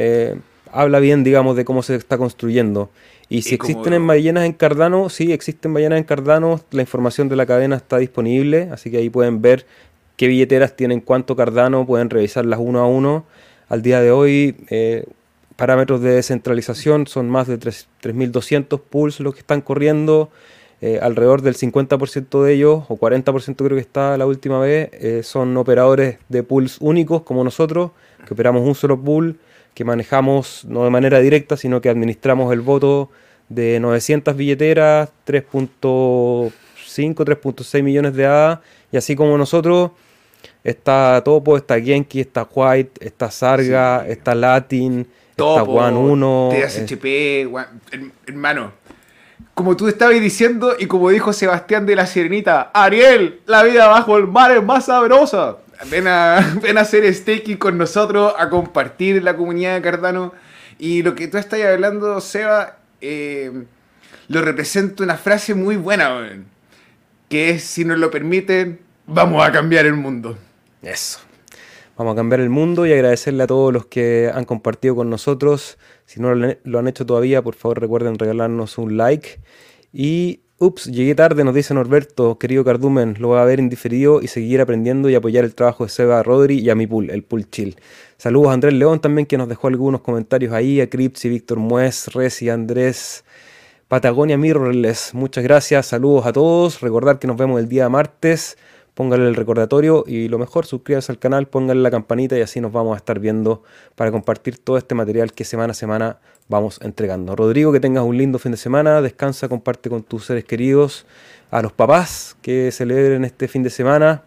Speaker 1: eh, habla bien, digamos, de cómo se está construyendo. Y si existen ballenas en Cardano, sí, existen ballenas en Cardano, la información de la cadena está disponible, así que ahí pueden ver qué billeteras tienen cuánto Cardano, pueden revisarlas uno a uno. Al día de hoy, eh, parámetros de descentralización son más de 3.200 pools los que están corriendo. Eh, alrededor del 50% de ellos, o 40% creo que está la última vez, eh, son operadores de pools únicos como nosotros, que operamos un solo pool que manejamos no de manera directa, sino que administramos el voto de 900 billeteras, 3.5, 3.6 millones de ADA, y así como nosotros, está Topo, está Genki, está White, está Sarga, está Latin, está One 1.
Speaker 2: THP, hermano. Como tú estabas diciendo y como dijo Sebastián de la Sirenita, Ariel, la vida bajo el mar es más sabrosa. Ven a, ven a hacer staking con nosotros, a compartir la comunidad de Cardano. Y lo que tú estás hablando, Seba, eh, lo representa una frase muy buena, que es, si nos lo permiten, vamos a cambiar el mundo.
Speaker 1: Eso. Vamos a cambiar el mundo y agradecerle a todos los que han compartido con nosotros. Si no lo han hecho todavía, por favor recuerden regalarnos un like. Y, ups, llegué tarde, nos dice Norberto, querido Cardumen, lo voy a ver indiferido y seguir aprendiendo y apoyar el trabajo de Seba Rodri y a mi pool, el pool chill. Saludos a Andrés León también, que nos dejó algunos comentarios ahí, a y Víctor Muez, Resi, Andrés, Patagonia Mirrorless. Muchas gracias, saludos a todos. Recordar que nos vemos el día martes. Pónganle el recordatorio y lo mejor, suscríbanse al canal, pónganle la campanita y así nos vamos a estar viendo para compartir todo este material que semana a semana vamos entregando. Rodrigo, que tengas un lindo fin de semana, descansa, comparte con tus seres queridos, a los papás que celebren este fin de semana,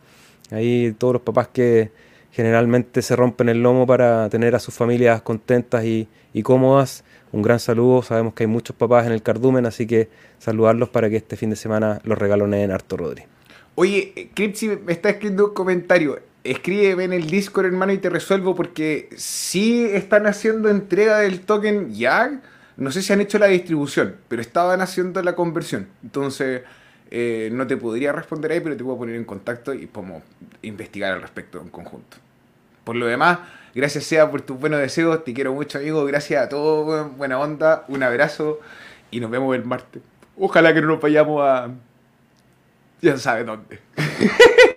Speaker 1: ahí todos los papás que generalmente se rompen el lomo para tener a sus familias contentas y, cómodas un gran saludo. Sabemos que hay muchos papás en el cardumen, así que saludarlos para que este fin de semana los en harto, Rodri.
Speaker 2: Oye, Cripsy me está escribiendo un comentario. Escríbeme en el Discord, hermano, y te resuelvo porque si están haciendo entrega del token ya. No sé si han hecho la distribución, pero estaban haciendo la conversión. Entonces, eh, no te podría responder ahí, pero te puedo poner en contacto y podemos investigar al respecto en conjunto. Por lo demás, Gracias sea por tus buenos deseos. Te quiero mucho, amigo. Gracias a todos. Buena onda. Un abrazo. Y nos vemos el martes. Ojalá que no nos vayamos a ya sabe dónde.